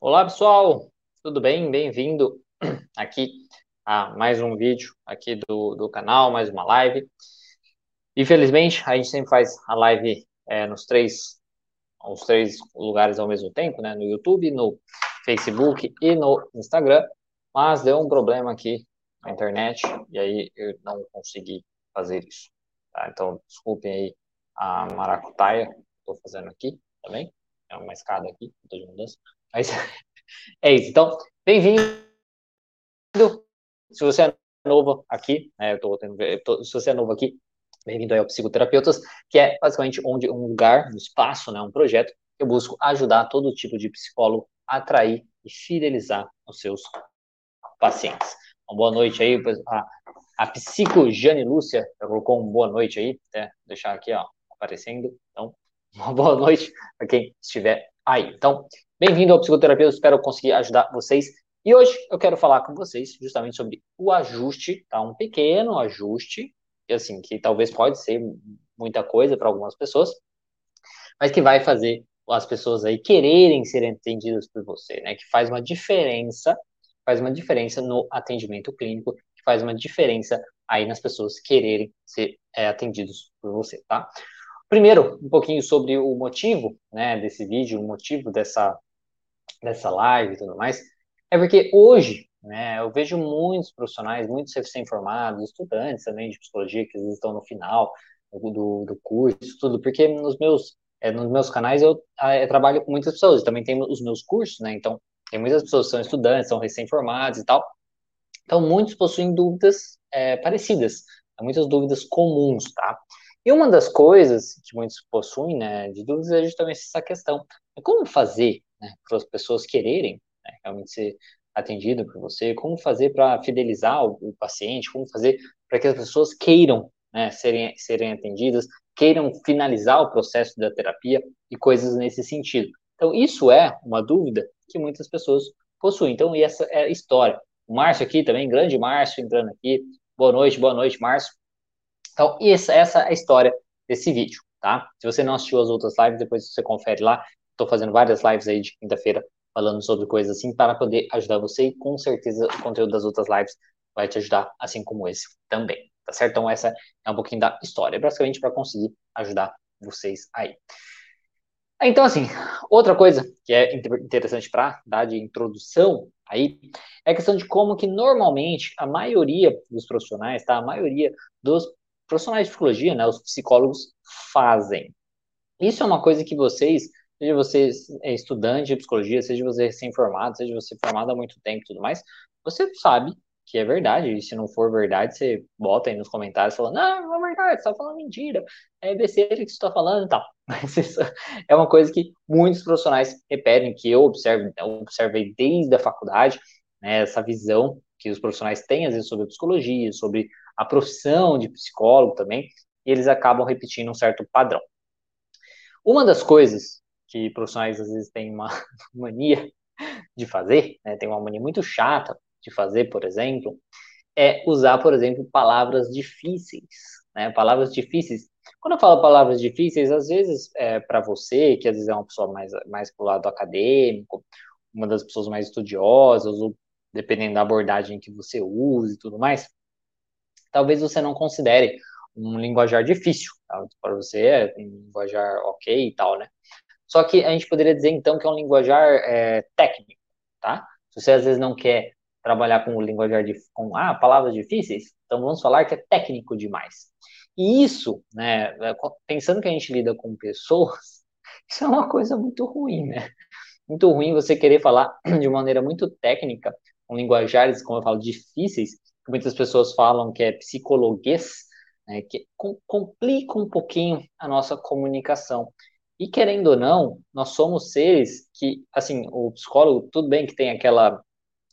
Olá, pessoal, tudo bem? Bem-vindo aqui a mais um vídeo aqui do, do canal, mais uma live. Infelizmente, a gente sempre faz a live é, nos três, nos três lugares ao mesmo tempo, né? No YouTube, no Facebook e no Instagram, mas deu um problema aqui na internet e aí eu não consegui fazer isso. Tá? Então, desculpem aí a maracutaia que estou fazendo aqui também. É uma escada aqui, estou de mudança. Mas é isso. Então, bem-vindo. Se você é novo aqui, né, eu tô, eu tô, se você é novo aqui, bem-vindo aí ao Psicoterapeutas, que é basicamente onde um lugar, um espaço, né, um projeto eu busco ajudar todo tipo de psicólogo a atrair e fidelizar os seus pacientes. Uma boa noite aí, a, a psico Jane Lúcia colocou uma boa noite aí, até deixar aqui, ó, aparecendo. Então, uma boa noite para quem estiver aí. Então, bem-vindo ao Psicoterapeuta, espero conseguir ajudar vocês. E hoje eu quero falar com vocês justamente sobre o ajuste, tá? Um pequeno ajuste, assim, que talvez pode ser muita coisa para algumas pessoas, mas que vai fazer as pessoas aí quererem ser entendidas por você, né? Que faz uma diferença, faz uma diferença no atendimento clínico, que faz uma diferença aí nas pessoas quererem ser é, atendidos por você, tá? Primeiro, um pouquinho sobre o motivo, né, desse vídeo, o motivo dessa, dessa live e tudo mais, é porque hoje, né, eu vejo muitos profissionais, muitos recém-formados, estudantes também de psicologia, que estão no final do, do curso, tudo, porque nos meus, é, nos meus canais eu, eu, trabalho com muitas pessoas, também tenho os meus cursos, né, então tem muitas pessoas que são estudantes, são recém-formados e tal, então muitos possuem dúvidas é, parecidas, muitas dúvidas comuns, tá? E uma das coisas que muitos possuem, né, de dúvidas é justamente essa questão. Como fazer né, para as pessoas quererem né, realmente ser atendido por você? Como fazer para fidelizar o, o, paciente? Como fazer para que as pessoas queiram né, serem, serem atendidas, queiram finalizar o processo da terapia e coisas nesse sentido. Então, isso é uma dúvida que muitas pessoas possuem. Então, e essa é a história. O Márcio aqui também, grande Márcio entrando aqui. Boa noite, boa noite, Márcio. Então, essa, essa é a história desse vídeo, tá? Se você não assistiu as outras lives, depois você confere lá. Estou fazendo várias lives aí de quinta-feira falando sobre coisas assim para poder ajudar você e com certeza o conteúdo das outras lives vai te ajudar, assim como esse também, tá certo? Então, essa é um pouquinho da história, basicamente para conseguir ajudar vocês aí. Então, assim, outra coisa que é interessante para dar de introdução aí é a questão de como que normalmente a maioria dos profissionais, tá? A maioria dos profissionais de psicologia, né, os psicólogos fazem. Isso é uma coisa que vocês, seja você é estudante de psicologia, seja você recém-formado, seja você formado há muito tempo e tudo mais, você sabe que é verdade, e se não for verdade, você bota aí nos comentários falando, não, não é verdade, você está falando mentira, é besteira que você está falando e tal. Mas isso é uma coisa que muitos profissionais repetem, que eu observo, eu observei desde a faculdade, né, essa visão que os profissionais têm, às vezes, sobre a psicologia, sobre a profissão de psicólogo também, e eles acabam repetindo um certo padrão. Uma das coisas que profissionais às vezes têm uma mania de fazer, né, tem uma mania muito chata de fazer, por exemplo, é usar, por exemplo, palavras difíceis. Né, palavras difíceis. Quando eu falo palavras difíceis, às vezes é para você, que às vezes é uma pessoa mais, mais pro lado acadêmico, uma das pessoas mais estudiosas, ou dependendo da abordagem que você use e tudo mais, talvez você não considere um linguajar difícil, tá? para você é um linguajar ok e tal, né? Só que a gente poderia dizer então que é um linguajar é, técnico, tá? Se você às vezes não quer trabalhar com o linguajar de, com ah, palavras difíceis, então vamos falar que é técnico demais. E isso, né, é, pensando que a gente lida com pessoas, isso é uma coisa muito ruim, né? Muito ruim você querer falar de maneira muito técnica, com linguajares, como eu falo, difíceis, que muitas pessoas falam que é psicologuês, né, que complica um pouquinho a nossa comunicação. E querendo ou não, nós somos seres que, assim, o psicólogo, tudo bem que tem aquela,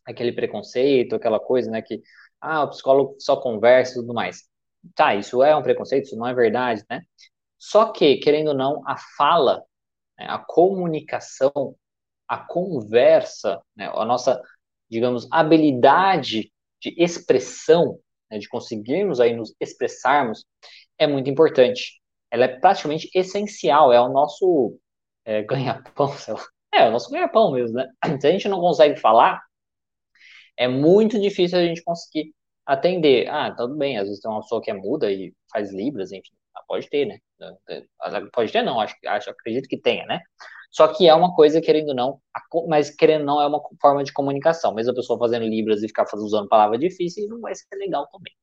aquele preconceito, aquela coisa, né, que, ah, o psicólogo só conversa e tudo mais. Tá, isso é um preconceito, isso não é verdade, né? Só que, querendo ou não, a fala, né, a comunicação, a conversa, né, a nossa, digamos, habilidade de expressão, né, de conseguirmos aí nos expressarmos, é muito importante. Ela é praticamente essencial, é o nosso é, ganha-pão. É, o nosso ganha-pão mesmo, né? Se a gente não consegue falar, é muito difícil a gente conseguir atender. Ah, tudo bem, às vezes tem uma pessoa que é muda e faz libras, enfim, ah, pode ter, né? Pode ter, não, acho, acho, acredito que tenha, né? Só que é uma coisa, querendo ou não, mas querendo ou não, é uma forma de comunicação. Mesmo a pessoa fazendo libras e ficar usando palavras difíceis, não vai ser legal também.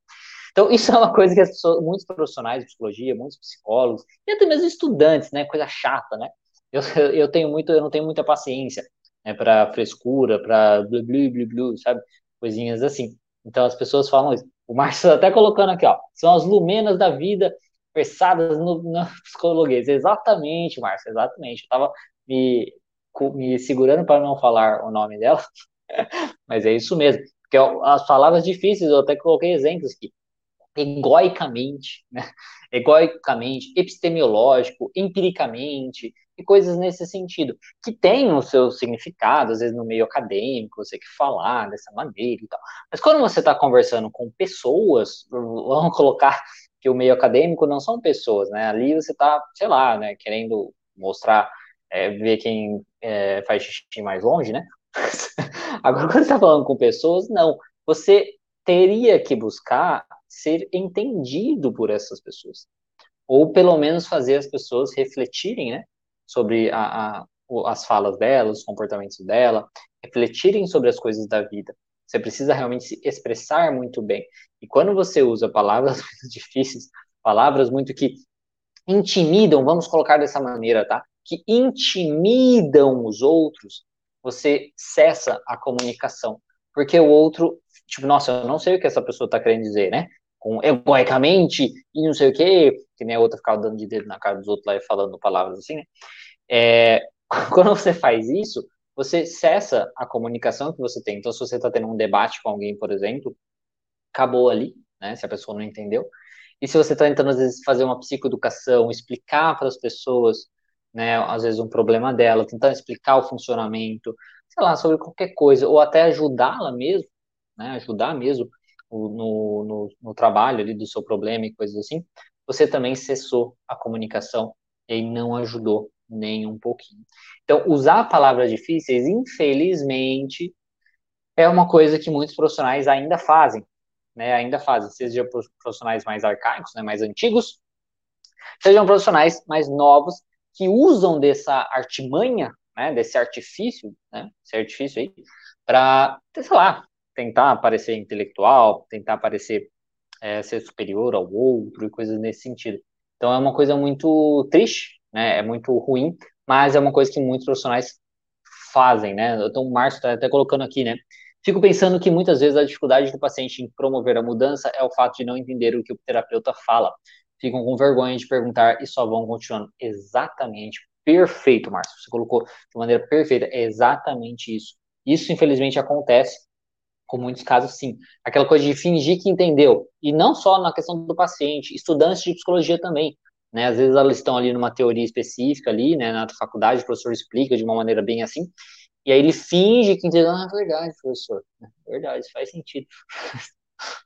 Então, isso é uma coisa que as pessoas, muitos profissionais de psicologia, muitos psicólogos, e até mesmo estudantes, né? Coisa chata, né? Eu, eu tenho muito, eu não tenho muita paciência né, para frescura, para blu, blu, blu, blu, sabe? Coisinhas assim. Então, as pessoas falam isso. O Márcio tá até colocando aqui, ó, são as lumenas da vida versadas no, no. Exatamente, Márcio, exatamente. Eu tava me, me segurando para não falar o nome dela, mas é isso mesmo. Porque as palavras difíceis, eu até coloquei exemplos aqui. Egoicamente, né? Egoicamente, epistemológico, empiricamente, e coisas nesse sentido, que tem o seu significado, às vezes no meio acadêmico, você quer falar dessa maneira e tal. Mas quando você está conversando com pessoas, vamos colocar que o meio acadêmico não são pessoas, né? Ali você está, sei lá, né, querendo mostrar é, ver quem é, faz xixi mais longe, né? Agora, quando você está falando com pessoas, não. Você teria que buscar ser entendido por essas pessoas. Ou pelo menos fazer as pessoas refletirem, né? Sobre a, a, as falas dela, os comportamentos dela, refletirem sobre as coisas da vida. Você precisa realmente se expressar muito bem. E quando você usa palavras muito difíceis, palavras muito que intimidam, vamos colocar dessa maneira, tá? que intimidam os outros, você cessa a comunicação. Porque o outro, tipo, nossa, eu não sei o que essa pessoa está querendo dizer, né? Com egoicamente e não sei o quê, que nem a outra ficava dando de dedo na cara dos outros lá e falando palavras assim, né? É, quando você faz isso, você cessa a comunicação que você tem. Então, se você está tendo um debate com alguém, por exemplo, acabou ali, né? Se a pessoa não entendeu. E se você está tentando, às vezes, fazer uma psicoeducação, explicar para as pessoas né, às vezes um problema dela, tentando explicar o funcionamento, sei lá, sobre qualquer coisa, ou até ajudá-la mesmo, né, ajudar mesmo no, no, no, trabalho ali do seu problema e coisas assim, você também cessou a comunicação e não ajudou nem um pouquinho. Então, usar palavras difíceis, infelizmente, é uma coisa que muitos profissionais ainda fazem, né, ainda fazem, sejam profissionais mais arcaicos, né, mais antigos, sejam profissionais mais novos que usam dessa artimanha, né, desse artifício, né, esse artifício aí, para, sei lá, tentar parecer intelectual, tentar parecer é, ser superior ao outro e coisas nesse sentido. Então é uma coisa muito triste, né, é muito ruim, mas é uma coisa que muitos profissionais fazem, né. Então o Márcio está até colocando aqui, né, Fico pensando que muitas vezes a dificuldade do paciente em promover a mudança é o fato de não entender o que o terapeuta fala ficam com vergonha de perguntar e só vão continuando. Exatamente. Perfeito, Márcio. Você colocou de maneira perfeita. É exatamente isso. Isso, infelizmente, acontece com muitos casos, sim. Aquela coisa de fingir que entendeu. E não só na questão do paciente, estudantes de psicologia também. Né? Às vezes elas estão ali numa teoria específica ali, né, na faculdade, o professor explica de uma maneira bem assim, e aí ele finge que entendeu, ah, é verdade, professor, é verdade, faz sentido.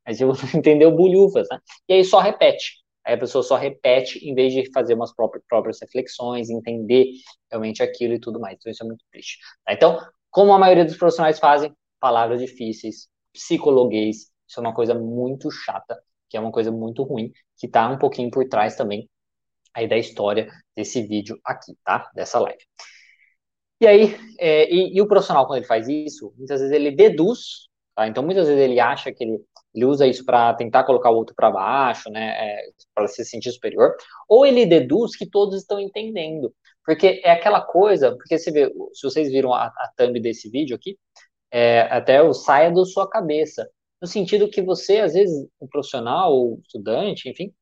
Mas eu entendeu bulhufas, né? E aí só repete. Aí a pessoa só repete em vez de fazer umas próprias, próprias reflexões, entender realmente aquilo e tudo mais. Então isso é muito triste. Tá? Então, como a maioria dos profissionais fazem, palavras difíceis, psicologuês, isso é uma coisa muito chata, que é uma coisa muito ruim, que está um pouquinho por trás também aí da história desse vídeo aqui, tá? Dessa live. E aí, é, e, e, o profissional, quando ele faz isso, muitas vezes ele deduz, tá? Então, muitas vezes ele acha que ele ele usa isso para tentar colocar o outro para baixo, né, é, para se sentir superior, ou ele deduz que todos estão entendendo, porque é aquela coisa, porque você vê, se vocês viram a, a thumb desse vídeo aqui, é, até o saia da sua cabeça, no sentido que você, às vezes, um profissional, ou estudante, enfim,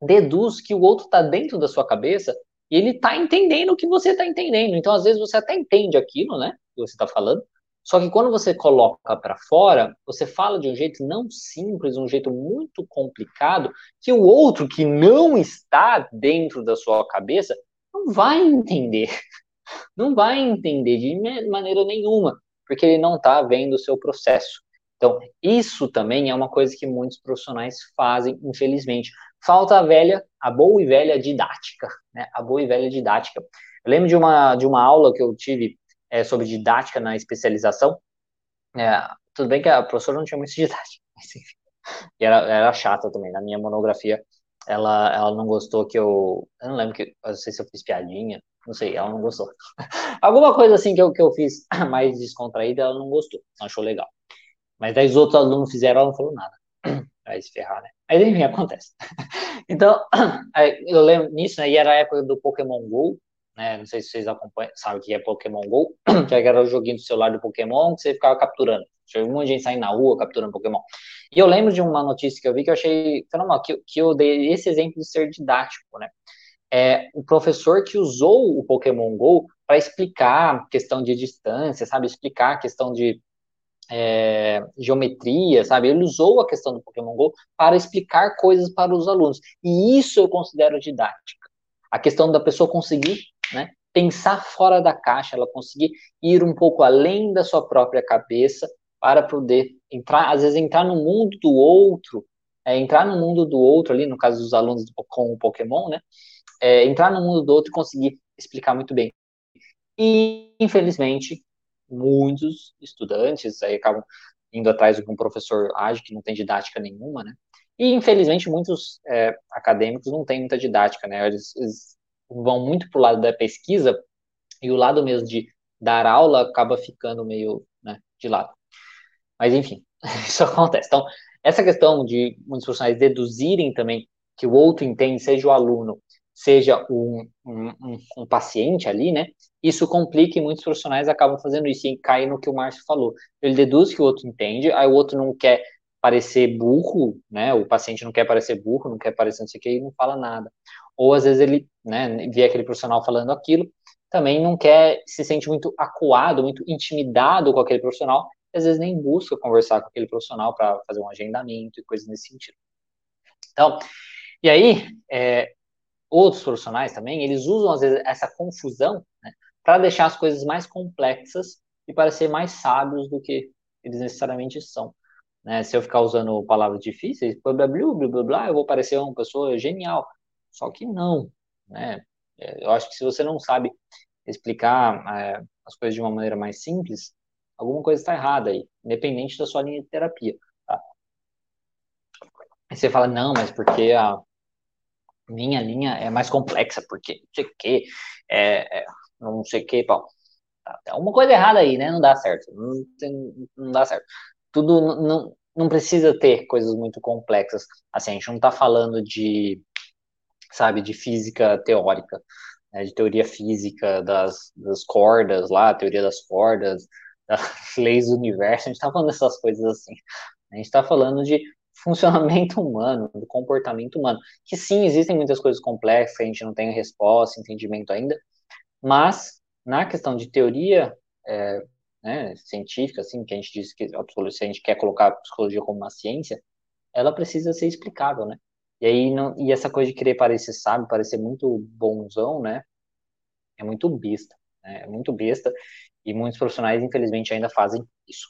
deduz que o outro está dentro da sua cabeça e ele está entendendo o que você está entendendo. Então, às vezes, você até entende aquilo, né, que você está falando, só que quando você coloca para fora, você fala de um jeito não simples, um jeito muito complicado, que o outro que não está dentro da sua cabeça não vai entender. Não vai entender de maneira nenhuma, porque ele não está vendo o seu processo. Então, isso também é uma coisa que muitos profissionais fazem, infelizmente. Falta a velha, a boa e velha didática, né? A boa e velha didática. Eu lembro de uma, de uma aula que eu tive é, sobre didática na especialização. É, tudo bem que a professora não tinha muito didática, mas enfim. E era, era chata também. Na minha monografia, ela, ela não gostou que eu. Eu não lembro que. Eu não sei se eu fiz piadinha. Não sei, ela não gostou. Alguma coisa assim que eu, que eu fiz mais descontraída, ela não gostou. Não achou legal. Mas daí os outros alunos fizeram, ela não falou nada. Vai se ferrar, né? Mas enfim, acontece. Então, eu lembro nisso, né? E era a época do Pokémon GO, né? Não sei se vocês acompanham, sabem o que é Pokémon GO, que era o joguinho do celular do Pokémon que você ficava capturando. Tinha um monte de gente saindo na rua capturando Pokémon. E eu lembro de uma notícia que eu vi que eu achei fenomenal, que, que eu dei esse exemplo de ser didático, né? É o professor que usou o Pokémon GO para explicar questão de distância, sabe? Explicar questão de é, geometria, sabe? Ele usou a questão do Pokémon Go para explicar coisas para os alunos. E isso eu considero didática. A questão da pessoa conseguir né, pensar fora da caixa, ela conseguir ir um pouco além da sua própria cabeça para poder entrar, às vezes entrar no mundo do outro, é, entrar no mundo do outro ali, no caso dos alunos com o Pokémon, né? É, entrar no mundo do outro e conseguir explicar muito bem. E, infelizmente, muitos estudantes aí acabam indo atrás de um professor ágil que não tem didática nenhuma, né? E, infelizmente, muitos é, acadêmicos não têm muita didática, né? Eles, eles vão muito para o lado da pesquisa e o lado mesmo de dar aula acaba ficando meio né, de lado. Mas, enfim, isso acontece. Então, essa questão de muitos profissionais deduzirem também que o outro entende, seja o aluno, seja um, um, um, paciente ali, né? Isso complica e muitos profissionais acabam fazendo isso e cai no que o Márcio falou. Ele deduz que o outro entende, aí o outro não quer parecer burro, né? O paciente não quer parecer burro, não quer parecer não sei o que e não fala nada. Ou às vezes ele, né, vê aquele profissional falando aquilo, também não quer, se sente muito acuado, muito intimidado com aquele profissional, e às vezes nem busca conversar com aquele profissional para fazer um agendamento e coisas nesse sentido. Então, e aí, é, outros profissionais também, eles usam às vezes essa confusão né, para deixar as coisas mais complexas e parecer mais sábios do que eles necessariamente são. Né? Se eu ficar usando palavras difíceis, blá, blá, blá, blá, blá, eu vou parecer uma pessoa genial. Só que não. Né? É, eu acho que se você não sabe explicar é, as coisas de uma maneira mais simples, alguma coisa está errada aí, independente da sua linha de terapia. Tá? Aí você fala, não, mas porque a, minha linha é mais complexa, porque não sei o que, é, é, não sei o que, bom, tá, alguma coisa errada aí, né? Não dá certo, não, tem, não dá certo. Tudo não, não precisa ter coisas muito complexas. Assim, a gente não tá falando de, sabe, de física teórica, né, de teoria física das, das cordas lá, teoria das cordas, das leis do universo, a gente tá falando dessas coisas assim. A gente está falando de funcionamento humano, do comportamento humano. Que sim, existem muitas coisas complexas, a gente não tem resposta, entendimento ainda, mas na questão de teoria é, né, científica, assim, que a gente diz que se a gente quer colocar a psicologia como uma ciência, ela precisa ser explicável, né? E aí não, e essa coisa de querer parecer sábio, parecer muito bonzão, né? É muito besta, né? É muito besta e muitos profissionais infelizmente ainda fazem isso.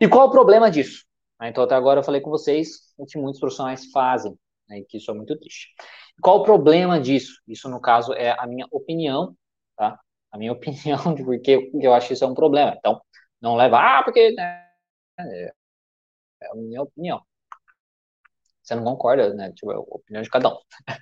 E qual o problema disso? Né? Então, até agora eu falei com vocês o que muitos profissionais fazem, né, que isso é muito triste. Qual o problema disso? Isso, no caso, é a minha opinião, tá? A minha opinião de porque eu acho que isso é um problema. Então, não leva, ah, porque. Né, é a minha opinião. Você não concorda, né? Tipo, é a opinião de cada um.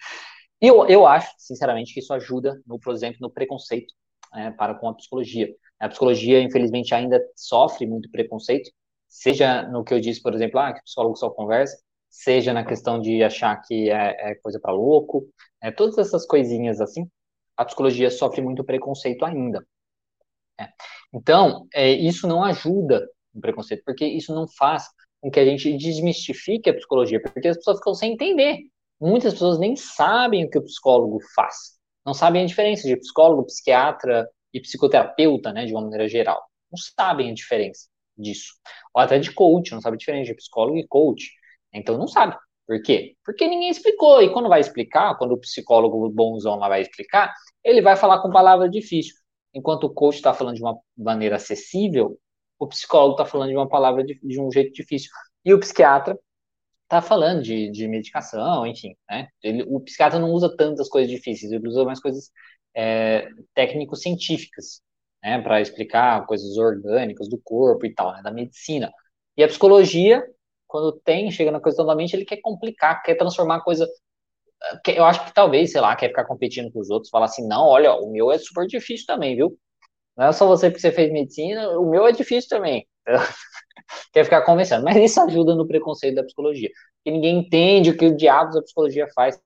E eu, eu acho, sinceramente, que isso ajuda, no, por exemplo, no preconceito né, para com a psicologia. A psicologia, infelizmente, ainda sofre muito preconceito, seja no que eu disse, por exemplo, ah, que o psicólogo só conversa, seja na questão de achar que é, é coisa para louco, é, todas essas coisinhas assim, a psicologia sofre muito preconceito ainda. É. Então, é, isso não ajuda no preconceito, porque isso não faz com que a gente desmistifique a psicologia, porque as pessoas ficam sem entender. Muitas pessoas nem sabem o que o psicólogo faz, não sabem a diferença de psicólogo, psiquiatra e psicoterapeuta, né, de uma maneira geral. Não sabem a diferença disso. Ou até de coach, não sabe a diferença de psicólogo e coach. Então não sabe. Por quê? Porque ninguém explicou. E quando vai explicar, quando o psicólogo bonzão lá vai explicar, ele vai falar com palavra difícil. Enquanto o coach está falando de uma maneira acessível, o psicólogo está falando de uma palavra de, de, um jeito difícil. E o psiquiatra está falando de, de medicação, enfim. Né? Ele, o psiquiatra não usa tantas coisas difíceis, ele usa mais coisas é, técnico-científicas, né, para explicar coisas orgânicas do corpo e tal, né, da medicina. E a psicologia, quando tem, chega na questão da mente, ele quer complicar, quer transformar a coisa. Eu acho que talvez, sei lá, quer ficar competindo com os outros, falar assim: não, olha, o meu é super difícil também, viu? Não é só você porque você fez medicina, o meu é difícil também. quer ficar conversando. Mas isso ajuda no preconceito da psicologia. Porque ninguém entende o que o diabo da psicologia faz.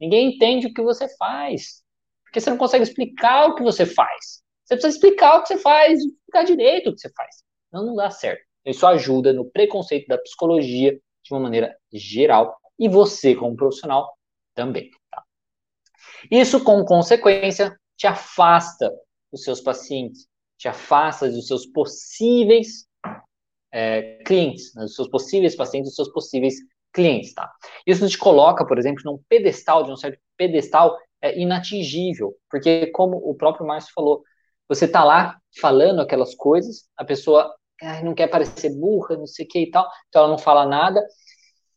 Ninguém entende o que você faz. Porque você não consegue explicar o que você faz. Você precisa explicar o que você faz, explicar direito o que você faz. Não, não dá certo. Isso ajuda no preconceito da psicologia de uma maneira geral. E você, como profissional, também. Tá? Isso, como consequência, te afasta dos seus pacientes, te afasta dos seus possíveis é, clientes, né, dos seus possíveis pacientes, dos seus possíveis clientes, tá? Isso te coloca, por exemplo, num pedestal, de um certo pedestal é, inatingível, porque como o próprio Márcio falou, você tá lá falando aquelas coisas, a pessoa ai, não quer parecer burra, não sei o que e tal, então ela não fala nada,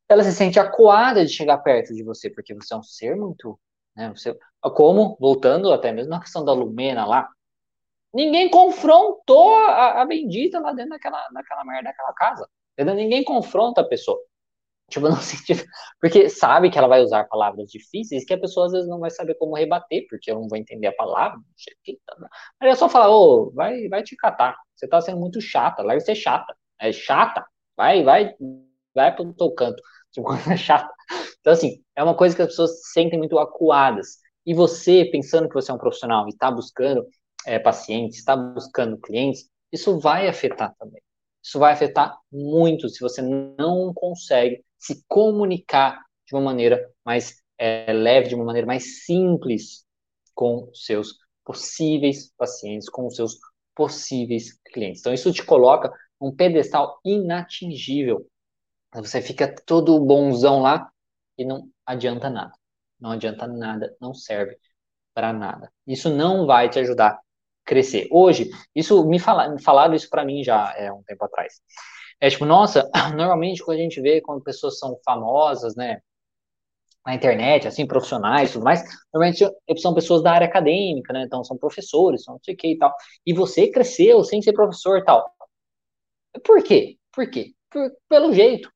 ela se sente acuada de chegar perto de você, porque você é um ser muito, né, você, como, voltando até mesmo na questão da Lumena lá, Ninguém confrontou a, a bendita lá dentro daquela, daquela merda daquela casa. Entendeu? Ninguém confronta a pessoa. Tipo, no sentido. Porque sabe que ela vai usar palavras difíceis que a pessoa às vezes não vai saber como rebater, porque eu não vou entender a palavra, não sei o que. Tá, tá. Mas é só falar, ô, vai, vai te catar. Você tá sendo muito chata, larga ser chata. É chata. Vai, vai, vai pro teu canto. Tipo, coisa chata. Então, assim, é uma coisa que as pessoas se sentem muito acuadas. E você, pensando que você é um profissional e está buscando é, pacientes, está buscando clientes, isso vai afetar também. Isso vai afetar muito se você não consegue se comunicar de uma maneira mais é, leve, de uma maneira mais simples com seus possíveis pacientes, com os seus possíveis clientes. Então, isso te coloca um pedestal inatingível. Você fica todo bonzão lá e não adianta nada. Não adianta nada, não serve para nada. Isso não vai te ajudar crescer. Hoje, isso me, fala, me falaram isso para mim já é um tempo atrás. É tipo, nossa, normalmente quando a gente vê quando pessoas são famosas, né, na internet, assim, profissionais, tudo mais, normalmente são pessoas da área acadêmica, né, então são professores, são não sei o que e tal. E você cresceu sem ser professor e tal. Por quê? Por quê? Por, pelo jeito.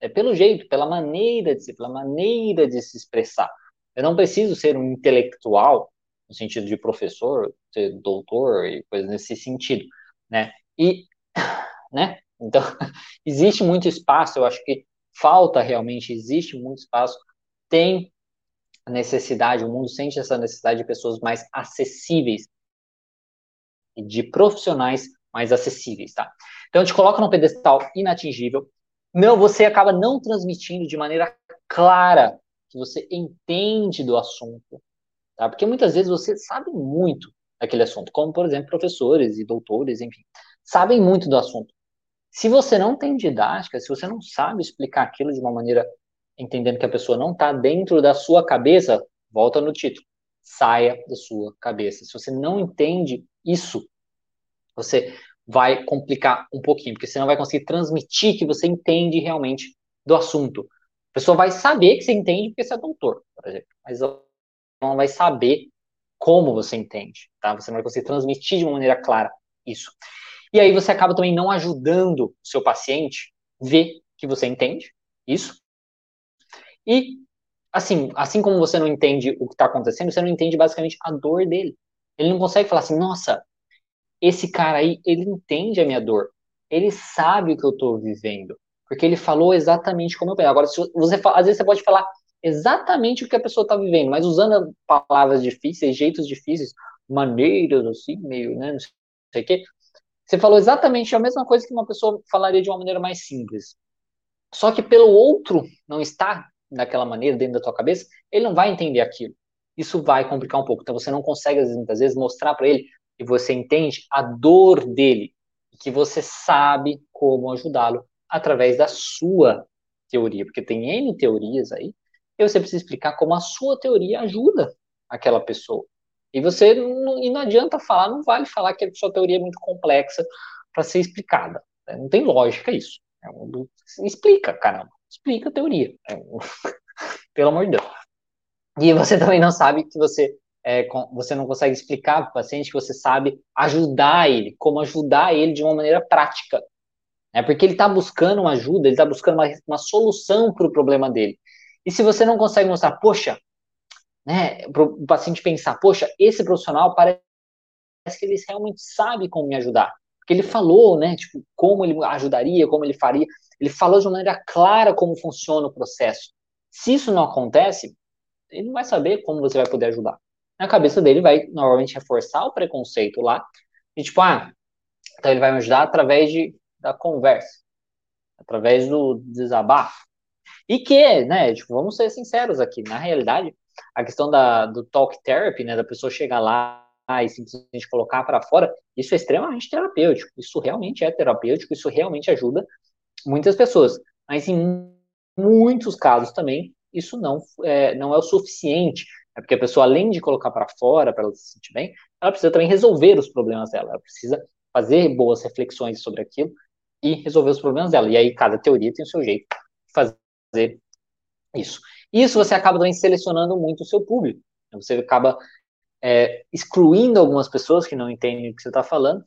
É pelo jeito, pela maneira de ser, pela maneira de se expressar. Eu não preciso ser um intelectual no sentido de professor, ser doutor e coisas nesse sentido, né? E, né? Então, existe muito espaço, eu acho que falta realmente, existe muito espaço, tem necessidade, o mundo sente essa necessidade de pessoas mais acessíveis de profissionais mais acessíveis, tá? Então, te coloca num pedestal inatingível, não, você acaba não transmitindo de maneira clara que você entende do assunto, Tá? Porque muitas vezes você sabe muito daquele assunto, como, por exemplo, professores e doutores, enfim, sabem muito do assunto. Se você não tem didática, se você não sabe explicar aquilo de uma maneira entendendo que a pessoa não está dentro da sua cabeça, volta no título, saia da sua cabeça. Se você não entende isso, você vai complicar um pouquinho, porque você não vai conseguir transmitir que você entende realmente do assunto. A pessoa vai saber que você entende porque você é doutor, por exemplo, mas não vai saber como você entende, tá? Você não vai conseguir transmitir de uma maneira clara isso. E aí você acaba também não ajudando o seu paciente ver que você entende isso. E assim, assim como você não entende o que está acontecendo, você não entende basicamente a dor dele. Ele não consegue falar assim, nossa, esse cara aí, ele entende a minha dor. Ele sabe o que eu estou vivendo. Porque ele falou exatamente como eu penso. Agora, se você, às vezes você pode falar exatamente o que a pessoa está vivendo, mas usando palavras difíceis, jeitos difíceis, maneiras assim, meio, né, não sei o quê. Você falou exatamente a mesma coisa que uma pessoa falaria de uma maneira mais simples. Só que pelo outro não estar daquela maneira dentro da tua cabeça, ele não vai entender aquilo. Isso vai complicar um pouco. Então você não consegue muitas vezes mostrar para ele que você entende a dor dele, que você sabe como ajudá-lo através da sua teoria, porque tem N teorias aí e você precisa explicar como a sua teoria ajuda aquela pessoa. E você não, e não adianta falar, não vale falar que a sua teoria é muito complexa para ser explicada. Né? Não tem lógica isso. É explica, caramba. Explica a teoria. É pelo amor de Deus. E você também não sabe que você é, você não consegue explicar para o paciente que você sabe ajudar ele, como ajudar ele de uma maneira prática. É porque ele está buscando uma ajuda, ele está buscando uma, uma solução para o problema dele. E se você não consegue mostrar, poxa, né, para o paciente pensar, poxa, esse profissional parece que ele realmente sabe como me ajudar. Porque ele falou, né, tipo, como ele ajudaria, como ele faria. Ele falou de uma maneira clara como funciona o processo. Se isso não acontece, ele não vai saber como você vai poder ajudar. Na cabeça dele vai normalmente reforçar o preconceito lá, e tipo, ah, então ele vai me ajudar através de, da conversa, através do desabafo. E que, né, tipo, vamos ser sinceros aqui, na realidade, a questão da, do talk therapy, né, da pessoa chegar lá e simplesmente colocar para fora, isso é extremamente terapêutico. Isso realmente é terapêutico, isso realmente ajuda muitas pessoas. Mas em muitos casos também, isso não é, não é o suficiente. É porque a pessoa, além de colocar para fora, para ela se sentir bem, ela precisa também resolver os problemas dela. Ela precisa fazer boas reflexões sobre aquilo e resolver os problemas dela. E aí, cada teoria tem o seu jeito de fazer isso. Isso você acaba também selecionando muito o seu público. Você acaba é, excluindo algumas pessoas que não entendem o que você está falando,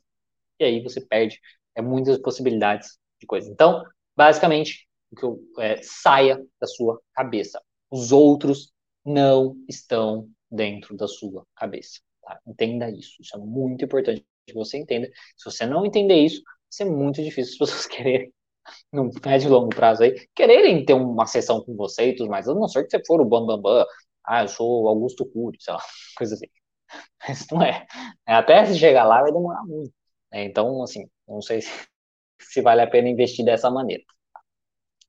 e aí você perde é, muitas possibilidades de coisa. Então, basicamente, o que eu, é, saia da sua cabeça. Os outros não estão dentro da sua cabeça. Tá? Entenda isso. Isso é muito importante que você entenda. Se você não entender isso, vai ser muito difícil as pessoas quererem no médio e longo prazo aí, quererem ter uma sessão com você e tudo mais, a não ser que você for o Bambambam, Bam, Bam, ah, eu sou Augusto Cury, sei lá, coisa assim. Mas não é. Até se chegar lá vai demorar muito. Né? Então, assim, não sei se, se vale a pena investir dessa maneira.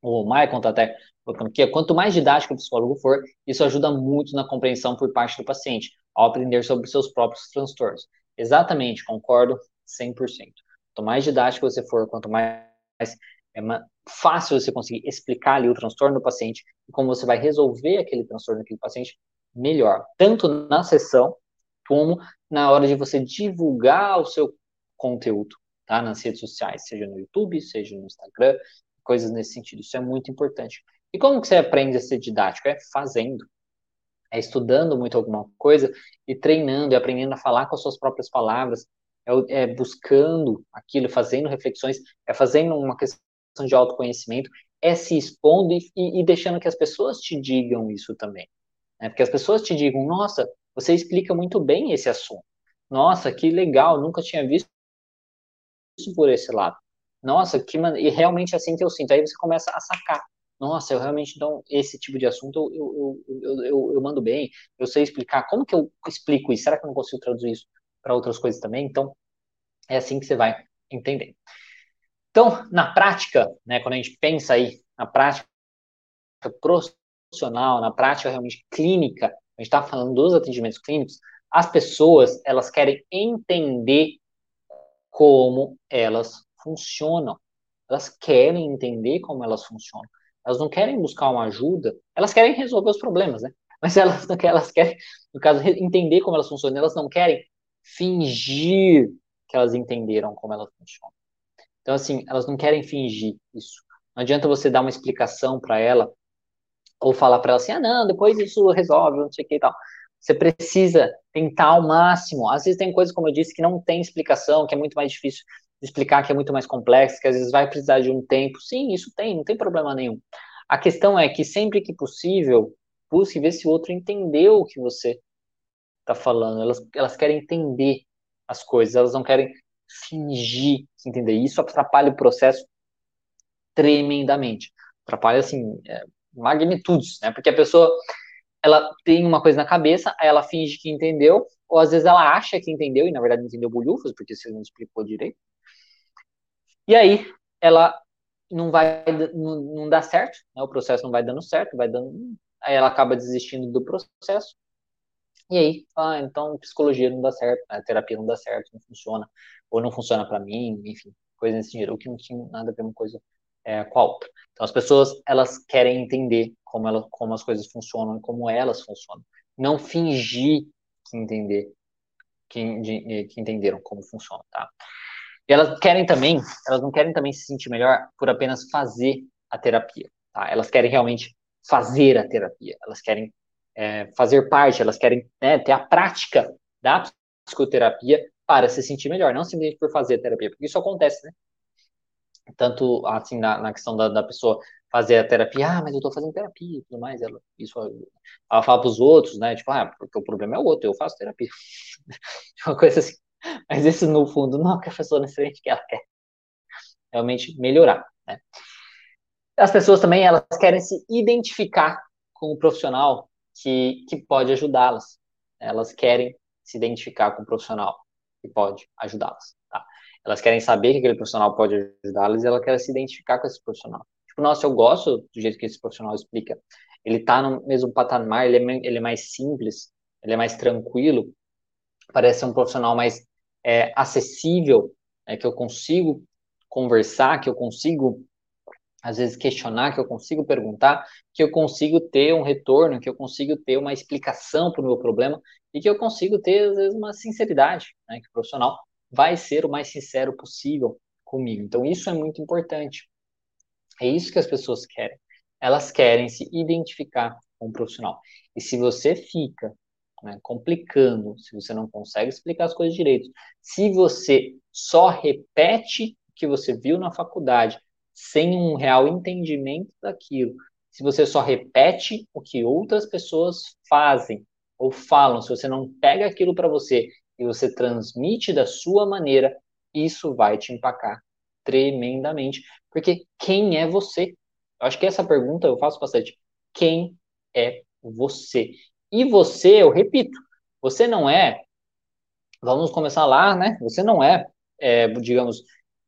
O Maicon está até colocando aqui, quanto mais didático o psicólogo for, isso ajuda muito na compreensão por parte do paciente, ao aprender sobre seus próprios transtornos. Exatamente, concordo 100%. Quanto mais didático você for, quanto mais é fácil você conseguir explicar ali o transtorno do paciente e como você vai resolver aquele transtorno daquele paciente melhor, tanto na sessão como na hora de você divulgar o seu conteúdo, tá? Nas redes sociais, seja no YouTube, seja no Instagram, coisas nesse sentido. Isso é muito importante. E como que você aprende a ser didático? É fazendo. É estudando muito alguma coisa e treinando, e aprendendo a falar com as suas próprias palavras, é, é buscando aquilo, fazendo reflexões, é fazendo uma questão de autoconhecimento, é se expondo e, e, deixando que as pessoas te digam isso também. Né? Porque as pessoas te digam, nossa, você explica muito bem esse assunto. Nossa, que legal, nunca tinha visto isso por esse lado. Nossa, que man... e realmente é assim que eu sinto. Aí você começa a sacar. Nossa, eu realmente então esse tipo de assunto eu, eu, eu, eu, eu mando bem, eu sei explicar. Como que eu explico isso? Será que eu não consigo traduzir isso para outras coisas também? Então, é assim que você vai entender. Então, na prática, né, quando a gente pensa aí na prática profissional, na prática realmente clínica, a gente está falando dos atendimentos clínicos, as pessoas elas querem entender como elas funcionam. Elas querem entender como elas funcionam. Elas não querem buscar uma ajuda, elas querem resolver os problemas, né? Mas elas elas querem, no caso, entender como elas funcionam. Elas não querem fingir que elas entenderam como elas funcionam. Então, assim, elas não querem fingir isso. Não adianta você dar uma explicação para ela ou falar para ela assim, ah, não, depois isso resolve, não sei o que e tal. Você precisa tentar ao máximo. Às vezes tem coisas, como eu disse, que não tem explicação, que é muito mais difícil de explicar, que é muito mais complexo, que às vezes vai precisar de um tempo. Sim, isso tem, não tem problema nenhum. A questão é que sempre que possível, busque ver se o outro entendeu o que você está falando. Elas, elas querem entender as coisas, elas não querem fingir entender. Isso atrapalha o processo tremendamente. Atrapalha, assim, é, magnitudes, né? Porque a pessoa, ela tem uma coisa na cabeça, aí ela finge que entendeu, ou às vezes ela acha que entendeu, e na verdade não entendeu bolhufas, porque você não explicou direito. E aí, ela não vai, não, não dá certo, né? O processo não vai dando certo, vai dando... Aí ela acaba desistindo do processo, e aí, ah, então psicologia não dá certo, a terapia não dá certo, não funciona, ou não funciona para mim, enfim, coisa nesse sentido, o que não tinha nada a ver uma coisa é, com a outra. Então, as pessoas, elas querem entender como, ela, como as coisas funcionam e como elas funcionam. Não fingir que entender, que, de, que entenderam como funciona, tá? E elas querem também, elas não querem também se sentir melhor por apenas fazer a terapia, tá? Elas querem realmente fazer a terapia, elas querem é, fazer parte, elas querem né, ter a prática da psicoterapia para se sentir melhor, não simplesmente por fazer terapia, porque isso acontece, né? Tanto assim na, na questão da, da pessoa fazer a terapia, ah, mas eu tô fazendo terapia e tudo mais, ela, isso, ela fala pros outros, né, tipo, ah, porque o problema é o outro, eu faço terapia. Uma coisa assim. Mas isso, no fundo, não é o que a pessoa necessariamente quer, ela quer realmente melhorar, né. As pessoas também, elas querem se identificar com o profissional que, que pode ajudá-las. Elas querem se identificar com o profissional que pode ajudá-las, tá? Elas querem saber que aquele profissional pode ajudá-las e ela quer se identificar com esse profissional. Tipo, nossa, eu gosto do jeito que esse profissional explica. Ele tá no mesmo patamar, ele é, ele é mais simples, ele é mais tranquilo, parece ser um profissional mais é, acessível, é, que eu consigo conversar, que eu consigo às vezes questionar, que eu consigo perguntar, que eu consigo ter um retorno, que eu consigo ter uma explicação para o meu problema e que eu consigo ter às vezes uma sinceridade, né, que o profissional vai ser o mais sincero possível comigo. Então isso é muito importante. É isso que as pessoas querem. Elas querem se identificar com o profissional. E se você fica né, complicando, se você não consegue explicar as coisas direito, se você só repete o que você viu na faculdade, sem um real entendimento daquilo, se você só repete o que outras pessoas fazem ou falam, se você não pega aquilo para você e você transmite da sua maneira, isso vai te empacar tremendamente. Porque quem é você? Eu acho que essa pergunta eu faço bastante. Quem é você? E você, eu repito, você não é. Vamos começar lá, né? Você não é, é digamos,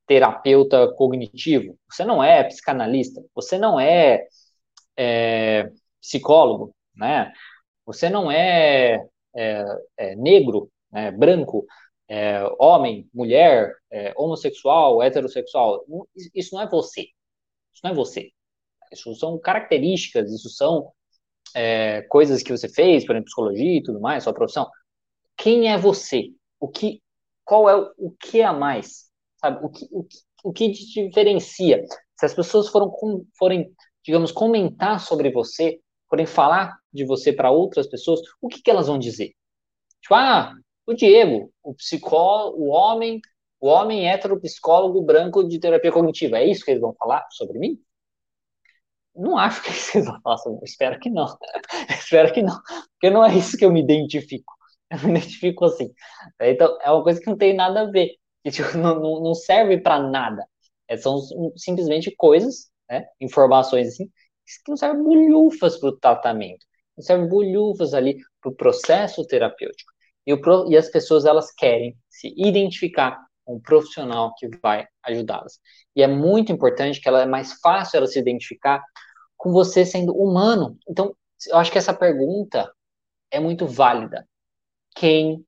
terapeuta cognitivo, você não é psicanalista, você não é, é psicólogo, né? Você não é, é, é negro, né? branco, é, homem, mulher, é, homossexual, heterossexual. Isso não é você. Isso não é você. Isso são características, isso são é, coisas que você fez, por exemplo, psicologia e tudo mais, sua profissão. Quem é você? O que, qual é o, que a mais? Sabe? O que, o que, o que te diferencia? Se as pessoas foram, forem, digamos, comentar sobre você, forem falar de você para outras pessoas, o que, que elas vão dizer? Tipo, ah, o Diego, o psicólogo, o homem, o homem hétero psicólogo branco de terapia cognitiva. É isso que eles vão falar sobre mim? Não acho que eles vão falar sobre mim. Espero que não. Espero que não. Porque não é isso que eu me identifico. Eu me identifico assim. Então, é uma coisa que não tem nada a ver que tipo, não, não serve para nada. É, são simplesmente coisas, né, informações assim, que não servem bolhufas para o tratamento, não servem bolhufas ali para o processo terapêutico. E, o, e as pessoas elas querem se identificar com um profissional que vai ajudá-las. E é muito importante que ela é mais fácil ela se identificar com você sendo humano. Então, eu acho que essa pergunta é muito válida. Quem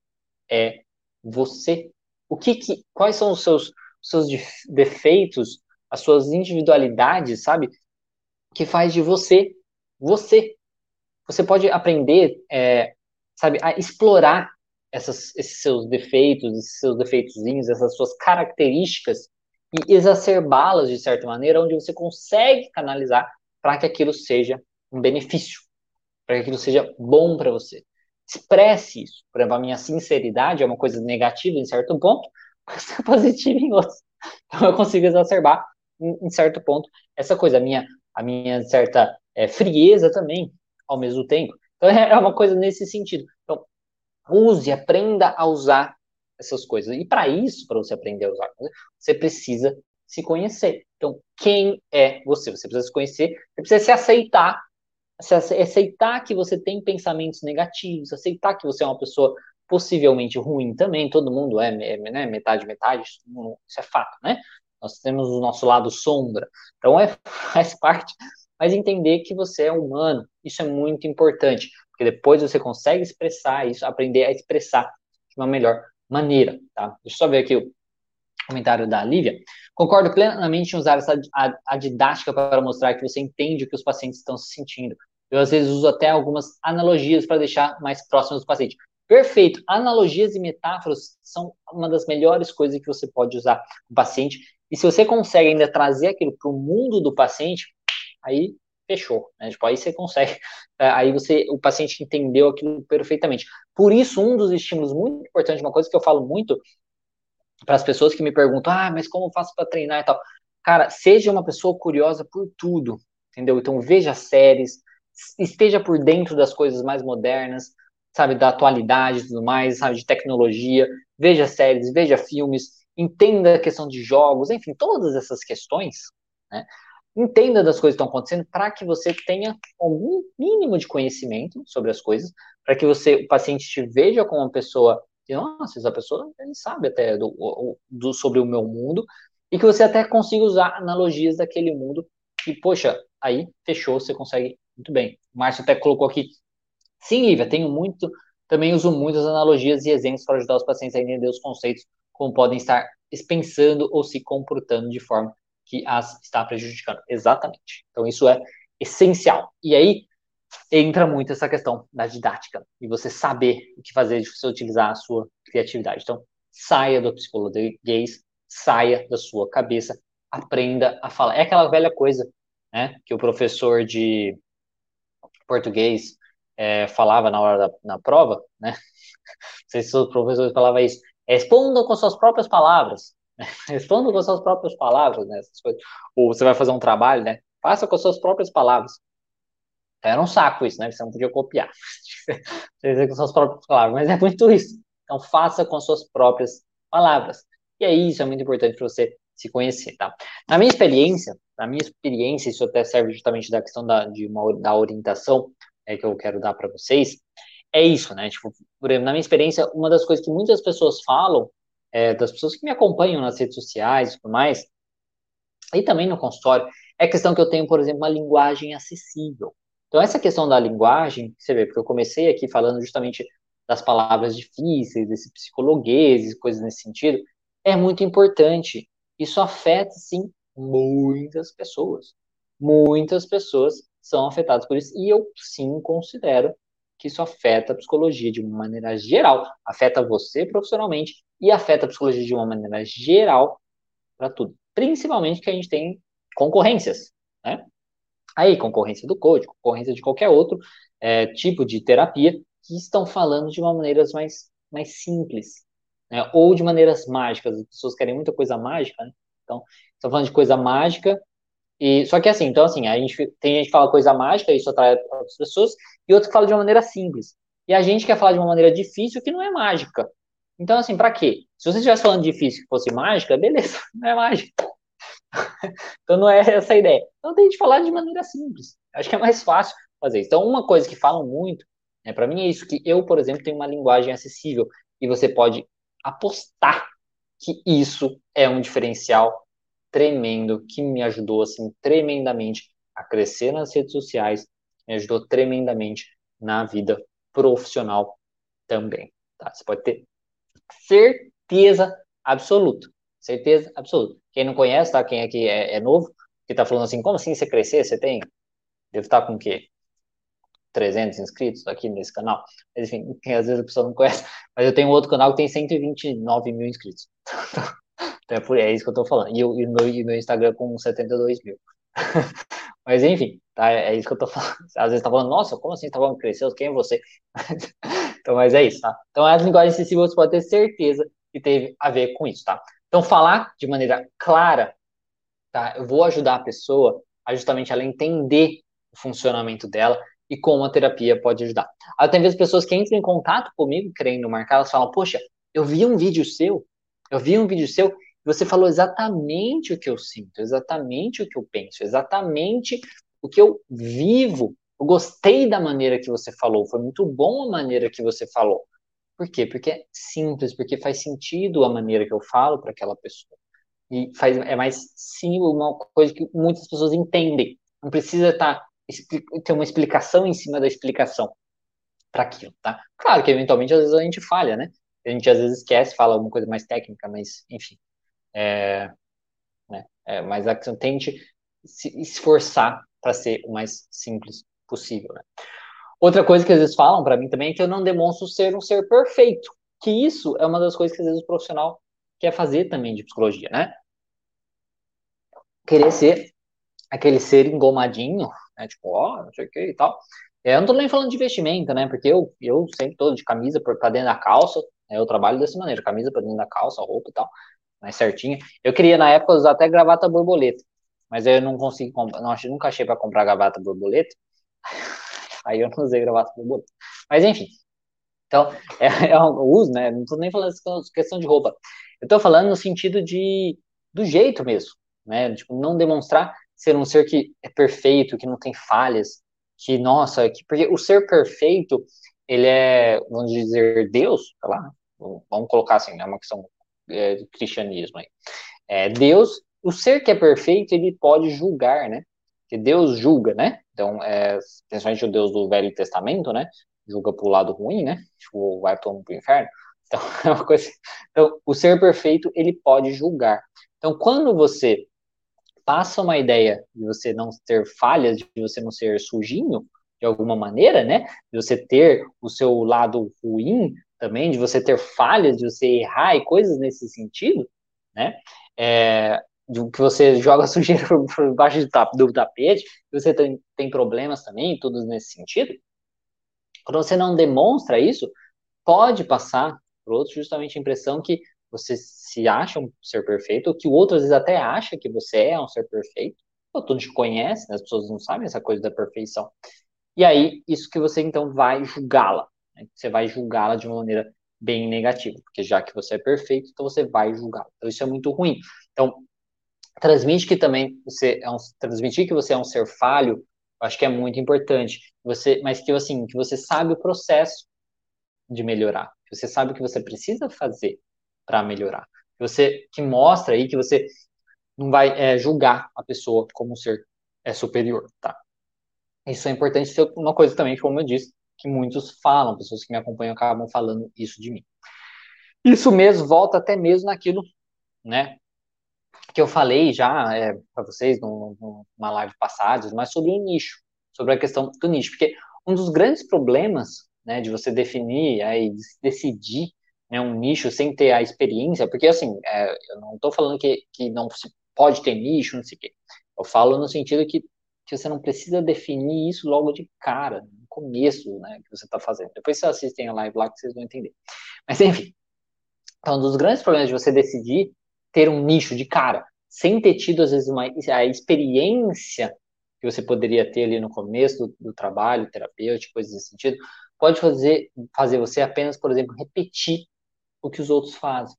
é você? O que, que quais são os seus, seus defeitos, as suas individualidades, sabe? Que faz de você você. Você pode aprender, é, sabe, a explorar essas, esses seus defeitos, esses seus defeitozinhos, essas suas características e exacerbá-las de certa maneira, onde você consegue canalizar para que aquilo seja um benefício, para que aquilo seja bom para você expresse isso. Por exemplo, a minha sinceridade é uma coisa negativa em certo ponto, mas é positiva em outro. Então eu consigo exacerbar em, em, certo ponto essa coisa, a minha, a minha certa é, frieza também, ao mesmo tempo. Então é, uma coisa nesse sentido. Então, use, aprenda a usar essas coisas. E para isso, para você aprender a usar, você precisa se conhecer. Então, quem é você? Você precisa se conhecer, você precisa se aceitar aceitar que você tem pensamentos negativos, aceitar que você é uma pessoa possivelmente ruim também, todo mundo é, é né, metade, metade, isso é fato, né? Nós temos o nosso lado sombra, então é, faz parte, mas entender que você é humano, isso é muito importante, porque depois você consegue expressar isso, aprender a expressar de uma melhor maneira, tá? Deixa eu só ver aqui o comentário da Lívia. Concordo plenamente em usar essa, a, a didática para mostrar que você entende o que os pacientes estão se sentindo. Eu, às vezes, uso até algumas analogias para deixar mais próximos do paciente. Perfeito. Analogias e metáforas são uma das melhores coisas que você pode usar com o paciente. E se você consegue ainda trazer aquilo para o mundo do paciente, aí fechou, né? Tipo, aí você consegue, é, aí você, o paciente entendeu aquilo perfeitamente. Por isso, um dos estímulos muito importantes, uma coisa que eu falo muito para as pessoas que me perguntam, ah, mas como eu faço para treinar e tal? Cara, seja uma pessoa curiosa por tudo, entendeu? Então veja séries, esteja por dentro das coisas mais modernas, sabe, da atualidade e tudo mais, sabe, de tecnologia, veja séries, veja filmes, entenda a questão de jogos, enfim, todas essas questões, né? Entenda das coisas que estão acontecendo para que você tenha algum mínimo de conhecimento sobre as coisas, para que você, o paciente te veja como uma pessoa, nossa, essa pessoa ele sabe até do, do, sobre o meu mundo, e que você até consiga usar analogias daquele mundo, e poxa, aí fechou, você consegue muito bem. O Márcio até colocou aqui, sim, Lívia, tenho muito, também uso muitas analogias e exemplos para ajudar os pacientes a entender os conceitos como podem estar pensando ou se comportando de forma que as está prejudicando. Exatamente. Então, isso é essencial. E aí entra muito essa questão da didática e você saber o que fazer de você utilizar a sua criatividade. Então, saia do psicologuês, saia da sua cabeça, aprenda a falar. É aquela velha coisa, né, que o professor de português é, falava na hora da na prova, né? Não sei se os professores falavam isso. Respondam com suas próprias palavras. Respondam com suas próprias palavras, né? Ou você vai fazer um trabalho, né? Faça com suas próprias palavras. Era um saco isso, né? Você não podia copiar. Com suas próprias palavras, mas é muito isso. Então, faça com suas próprias palavras. E aí, isso é muito importante para você se conhecer, tá? Na minha experiência, na minha experiência, isso até serve justamente da questão da, de uma, da orientação é, que eu quero dar para vocês, é isso, né? Tipo, por exemplo, na minha experiência, uma das coisas que muitas pessoas falam, é, das pessoas que me acompanham nas redes sociais e tudo mais, e também no consultório, é a questão que eu tenho, por exemplo, uma linguagem acessível. Então, essa questão da linguagem, você vê, porque eu comecei aqui falando justamente das palavras difíceis, desse psicologuês coisas nesse sentido, é muito importante. Isso afeta, sim, muitas pessoas. Muitas pessoas são afetadas por isso, e eu, sim, considero que isso afeta a psicologia de uma maneira geral, afeta você profissionalmente e afeta a psicologia de uma maneira geral para tudo. Principalmente que a gente tem concorrências, né? Aí, concorrência do coach, concorrência de qualquer outro é, tipo de terapia que estão falando de uma maneira mais, mais simples, né? Ou de maneiras mágicas. As pessoas querem muita coisa mágica, né? Então, estão falando de coisa mágica e, só que assim, então assim, a gente, tem gente que fala coisa mágica, isso atrai outras pessoas, e outro que fala de uma maneira simples. E a gente quer falar de uma maneira difícil que não é mágica. Então, assim, para quê? Se você estivesse falando difícil que fosse mágica, beleza, não é mágica. então não é essa a ideia. Então tem que falar de maneira simples. Acho que é mais fácil fazer isso. Então, uma coisa que falam muito, né, para mim é isso, que eu, por exemplo, tenho uma linguagem acessível e você pode apostar que isso é um diferencial tremendo que me ajudou assim tremendamente a crescer nas redes sociais, me ajudou tremendamente na vida profissional também. Tá? Você pode ter certeza absoluta, certeza absoluta. Quem não conhece, tá? Quem aqui é, é novo, que tá falando assim, como assim você crescer? Você tem, deve estar com o quê? 300 inscritos aqui nesse canal. Mas, enfim, às vezes a pessoa não conhece. Mas eu tenho outro canal que tem 129 mil inscritos. Então é, por, é isso que eu tô falando. E, o, e, meu, e meu Instagram com 72 mil. Mas enfim, tá? É, é isso que eu tô falando. Às vezes tá falando, nossa, como assim tá falando cresceu? Quem é você? então, mas é isso, tá? Então, as linguagens acessíveis você pode ter certeza que teve a ver com isso, tá? Então, falar de maneira clara, tá? Eu vou ajudar a pessoa a justamente ela entender o funcionamento dela e como a terapia pode ajudar. Até vezes pessoas que entram em contato comigo querendo marcar, elas falam, poxa, eu vi um vídeo seu, eu vi um vídeo seu você falou exatamente o que eu sinto, exatamente o que eu penso, exatamente o que eu vivo. Eu gostei da maneira que você falou, foi muito bom a maneira que você falou. Por quê? Porque é simples, porque faz sentido a maneira que eu falo para aquela pessoa. E faz, é mais simples, uma coisa que muitas pessoas entendem. Não precisa estar, tá, ter uma explicação em cima da explicação para aquilo, tá? Claro que eventualmente às vezes a gente falha, né? A gente às vezes esquece, fala alguma coisa mais técnica, mas enfim. É, né, é, mas a questão tente se esforçar para ser o mais simples possível. Né? Outra coisa que às vezes falam para mim também é que eu não demonstro ser um ser perfeito, que isso é uma das coisas que às vezes o profissional quer fazer também de psicologia, né? Querer ser aquele ser engomadinho, né? Tipo, ó, não sei o que e tal. É, eu não tô nem falando de investimento, né? Porque eu, eu sempre tô de camisa para dentro da calça, né? eu trabalho dessa maneira, camisa para dentro da calça, roupa e tal, mais certinha. Eu queria na época usar até gravata borboleta, mas eu não consegui comprar, não, nunca achei para comprar gravata borboleta. Aí eu não usei gravata borboleta. Mas enfim. Então, é, é um uso, né? Não tô nem falando questão de roupa. Eu tô falando no sentido de do jeito mesmo, né? Tipo, não demonstrar ser um ser que é perfeito, que não tem falhas, que, nossa, que, porque o ser perfeito, ele é, vamos dizer, Deus, sei lá, vamos colocar assim, é uma questão é, do cristianismo aí. É, Deus, o ser que é perfeito, ele pode julgar, né? Que Deus julga, né? Então, é, principalmente o Deus do Velho Testamento, né? Julga pro lado ruim, né? Tipo, vai para o inferno. Então, é uma coisa. Então, o ser perfeito, ele pode julgar. Então, quando você passa uma ideia de você não ter falhas, de você não ser sujinho, de alguma maneira, né? De você ter o seu lado ruim também, de você ter falhas, de você errar e coisas nesse sentido, né? É, de que você joga sujeira por, baixo do, tap, do tapete, que você tem, tem problemas também, tudo nesse sentido. Quando você não demonstra isso, pode passar por outro justamente a impressão que você se acha um ser perfeito, ou que o outro às vezes até acha que você é um ser perfeito, ou tu te conhece, né? as pessoas não sabem essa coisa da perfeição. E aí, isso que você então vai julgá-la. Né? Você vai julgá-la de uma maneira bem negativa, porque já que você é perfeito, então você vai julgá-la. Então isso é muito ruim. Então, transmite que também você é um, transmitir que você é um ser falho, acho que é muito importante. Você, mas que assim, que você sabe o processo de melhorar. Você sabe o que você precisa fazer para melhorar. Você que mostra aí que você não vai é, julgar a pessoa como um ser é, superior, tá? Isso é importante ser uma coisa também, como eu disse, que muitos falam, pessoas que me acompanham acabam falando isso de mim. Isso mesmo volta até mesmo naquilo, né, que eu falei já é, para vocês numa live passada, mas sobre o nicho, sobre a questão do nicho, porque um dos grandes problemas, né, de você definir aí decidir né, um nicho sem ter a experiência, porque assim, é, eu não estou falando que, que não se pode ter nicho, não sei o quê. Eu falo no sentido que, que você não precisa definir isso logo de cara, no começo, né, que você está fazendo. Depois vocês assistem a live lá que vocês vão entender. Mas enfim, então, um dos grandes problemas de você decidir ter um nicho de cara, sem ter tido, às vezes, uma, a experiência que você poderia ter ali no começo do, do trabalho terapêutico, coisas desse sentido, pode fazer, fazer você apenas, por exemplo, repetir o que os outros fazem.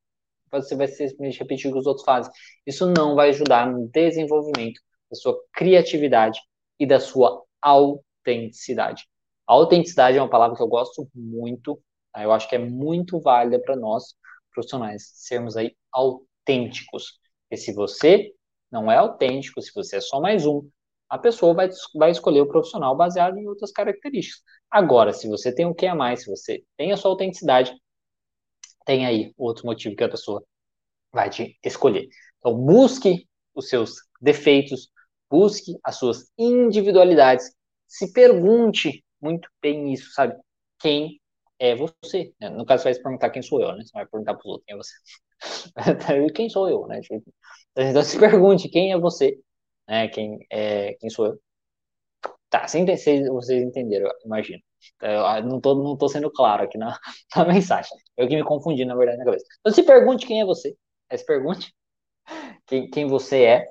Você vai simplesmente repetir o que os outros fazem. Isso não vai ajudar no desenvolvimento da sua criatividade e da sua autenticidade. A autenticidade é uma palavra que eu gosto muito, tá? eu acho que é muito válida para nós profissionais sermos aí autênticos. Porque se você não é autêntico, se você é só mais um, a pessoa vai, vai escolher o profissional baseado em outras características. Agora, se você tem o que a mais, se você tem a sua autenticidade, tem aí outro motivo que a pessoa vai te escolher. Então, busque os seus defeitos, busque as suas individualidades, se pergunte muito bem isso, sabe? Quem é você? No caso, você vai se perguntar quem sou eu, né? Você vai perguntar para os outros quem é você. quem sou eu, né? Então, se pergunte quem é você, né? Quem, é, quem sou eu. Tá, vocês entenderam, imagino. Eu não tô, não tô sendo claro aqui na, na mensagem. Eu que me confundi, na verdade, na cabeça. Então, se pergunte quem é você. Se pergunte quem, quem você é,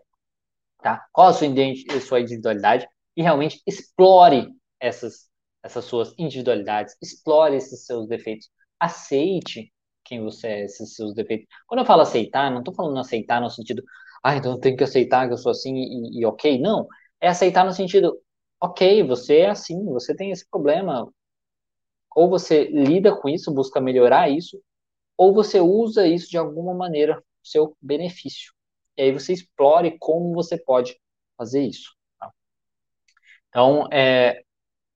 tá? Qual a sua, sua individualidade e realmente explore essas, essas suas individualidades, explore esses seus defeitos. Aceite quem você é, esses seus defeitos. Quando eu falo aceitar, não estou falando aceitar no sentido, ah, então eu tenho que aceitar que eu sou assim e, e ok. Não. É aceitar no sentido, ok, você é assim, você tem esse problema. Ou você lida com isso, busca melhorar isso, ou você usa isso de alguma maneira seu benefício. E aí você explore como você pode fazer isso. Tá? Então, é,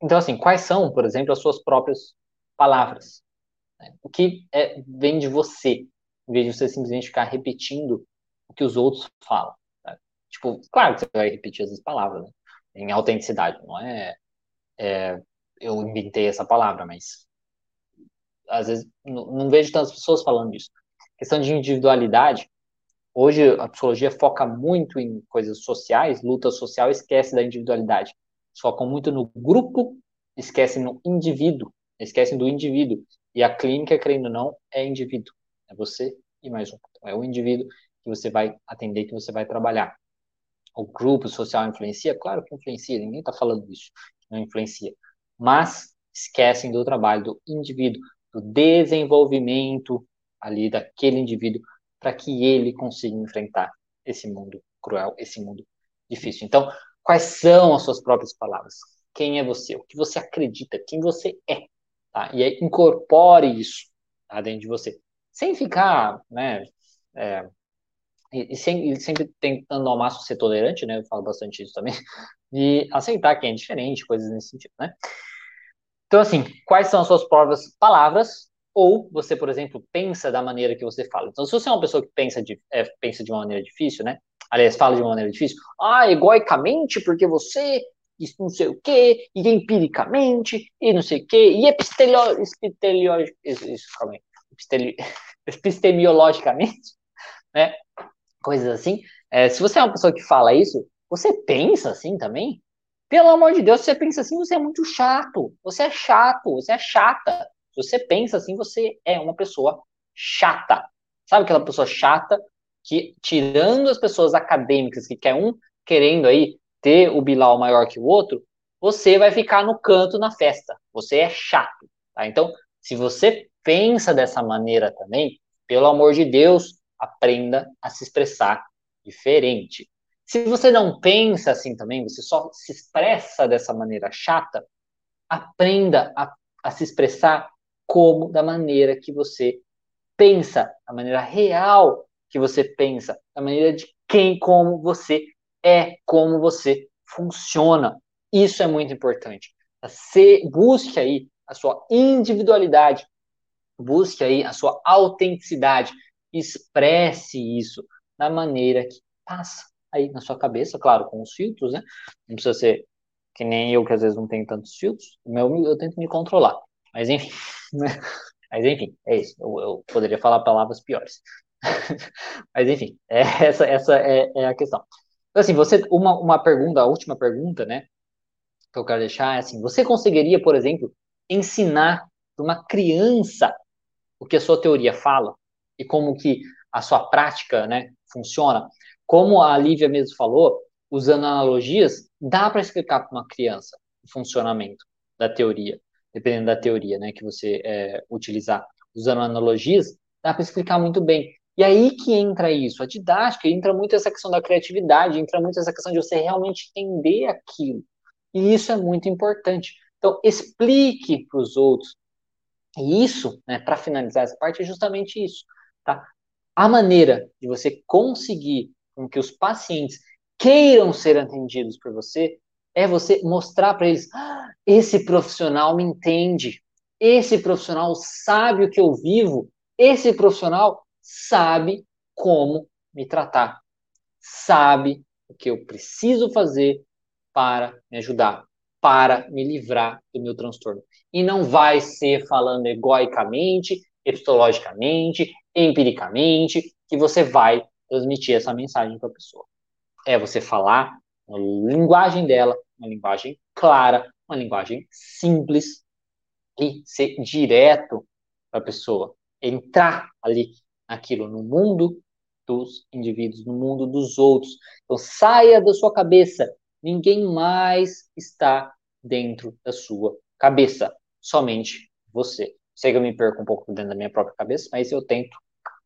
então, assim, quais são, por exemplo, as suas próprias palavras? Né? O que é, vem de você, em vez de você simplesmente ficar repetindo o que os outros falam. Tá? Tipo, claro que você vai repetir essas palavras, né? Em autenticidade, não é, é, eu inventei essa palavra, mas às vezes não, não vejo tantas pessoas falando disso. Questão de individualidade, hoje a psicologia foca muito em coisas sociais, luta social, esquece da individualidade. focam muito no grupo, esquecem no indivíduo, esquecem do indivíduo. E a clínica, querendo ou não, é indivíduo. É você e mais um. Então, é o indivíduo que você vai atender, que você vai trabalhar. O grupo social influencia? Claro que influencia, ninguém está falando disso, não influencia. Mas esquecem do trabalho do indivíduo, do desenvolvimento ali daquele indivíduo para que ele consiga enfrentar esse mundo cruel, esse mundo difícil. Então, quais são as suas próprias palavras? Quem é você? O que você acredita? Quem você é? Tá? E aí, incorpore isso tá, dentro de você. Sem ficar, né, é, e, sem, e, sempre tentando ao máximo ser tolerante, né, eu falo bastante isso também, e aceitar quem é diferente, coisas nesse sentido, né. Então, assim, quais são as suas próprias palavras ou você, por exemplo, pensa da maneira que você fala. Então, se você é uma pessoa que pensa de, é, pensa de uma maneira difícil, né? Aliás, fala de uma maneira difícil, ah, egoicamente, porque você isso não sei o quê, e empiricamente, e não sei o quê, e epistelio, epistelio, isso, calma aí, epistelio, né? Coisas assim. É, se você é uma pessoa que fala isso, você pensa assim também? Pelo amor de Deus, se você pensa assim, você é muito chato. Você é chato, você é chata. Se você pensa assim, você é uma pessoa chata. Sabe aquela pessoa chata que, tirando as pessoas acadêmicas que quer um querendo aí ter o Bilal maior que o outro, você vai ficar no canto na festa. Você é chato. Tá? Então, se você pensa dessa maneira também, pelo amor de Deus, aprenda a se expressar diferente. Se você não pensa assim também, você só se expressa dessa maneira chata, aprenda a, a se expressar como da maneira que você pensa, da maneira real que você pensa, da maneira de quem, como você é, como você funciona. Isso é muito importante. Você busque aí a sua individualidade, busque aí a sua autenticidade, expresse isso da maneira que passa aí na sua cabeça, claro, com os filtros, né? Não precisa ser que nem eu, que às vezes não tenho tantos filtros, eu tento me controlar. Mas enfim, né? Mas enfim, é isso. Eu, eu poderia falar palavras piores. Mas enfim, é, essa, essa é, é, a questão. Então, assim, você, uma, uma pergunta, a última pergunta, né, que eu quero deixar é assim, você conseguiria, por exemplo, ensinar para uma criança o que a sua teoria fala e como que a sua prática, né, funciona? Como a Lívia mesmo falou, usando analogias, dá para explicar para uma criança o funcionamento da teoria dependendo da teoria né, que você é, utilizar, usando analogias, dá para explicar muito bem. E aí que entra isso, a didática, entra muito essa questão da criatividade, entra muito essa questão de você realmente entender aquilo. E isso é muito importante. Então, explique para os outros. E isso, né, para finalizar essa parte, é justamente isso. Tá? A maneira de você conseguir com que os pacientes queiram ser atendidos por você é você mostrar para eles: ah, esse profissional me entende, esse profissional sabe o que eu vivo, esse profissional sabe como me tratar, sabe o que eu preciso fazer para me ajudar, para me livrar do meu transtorno. E não vai ser falando egoicamente, epistologicamente, empiricamente, que você vai transmitir essa mensagem para a pessoa. É você falar a linguagem dela, uma linguagem clara, uma linguagem simples e ser direto para a pessoa, entrar ali naquilo, no mundo dos indivíduos, no mundo dos outros. Então saia da sua cabeça, ninguém mais está dentro da sua cabeça, somente você. Sei que eu me perco um pouco dentro da minha própria cabeça, mas eu tento,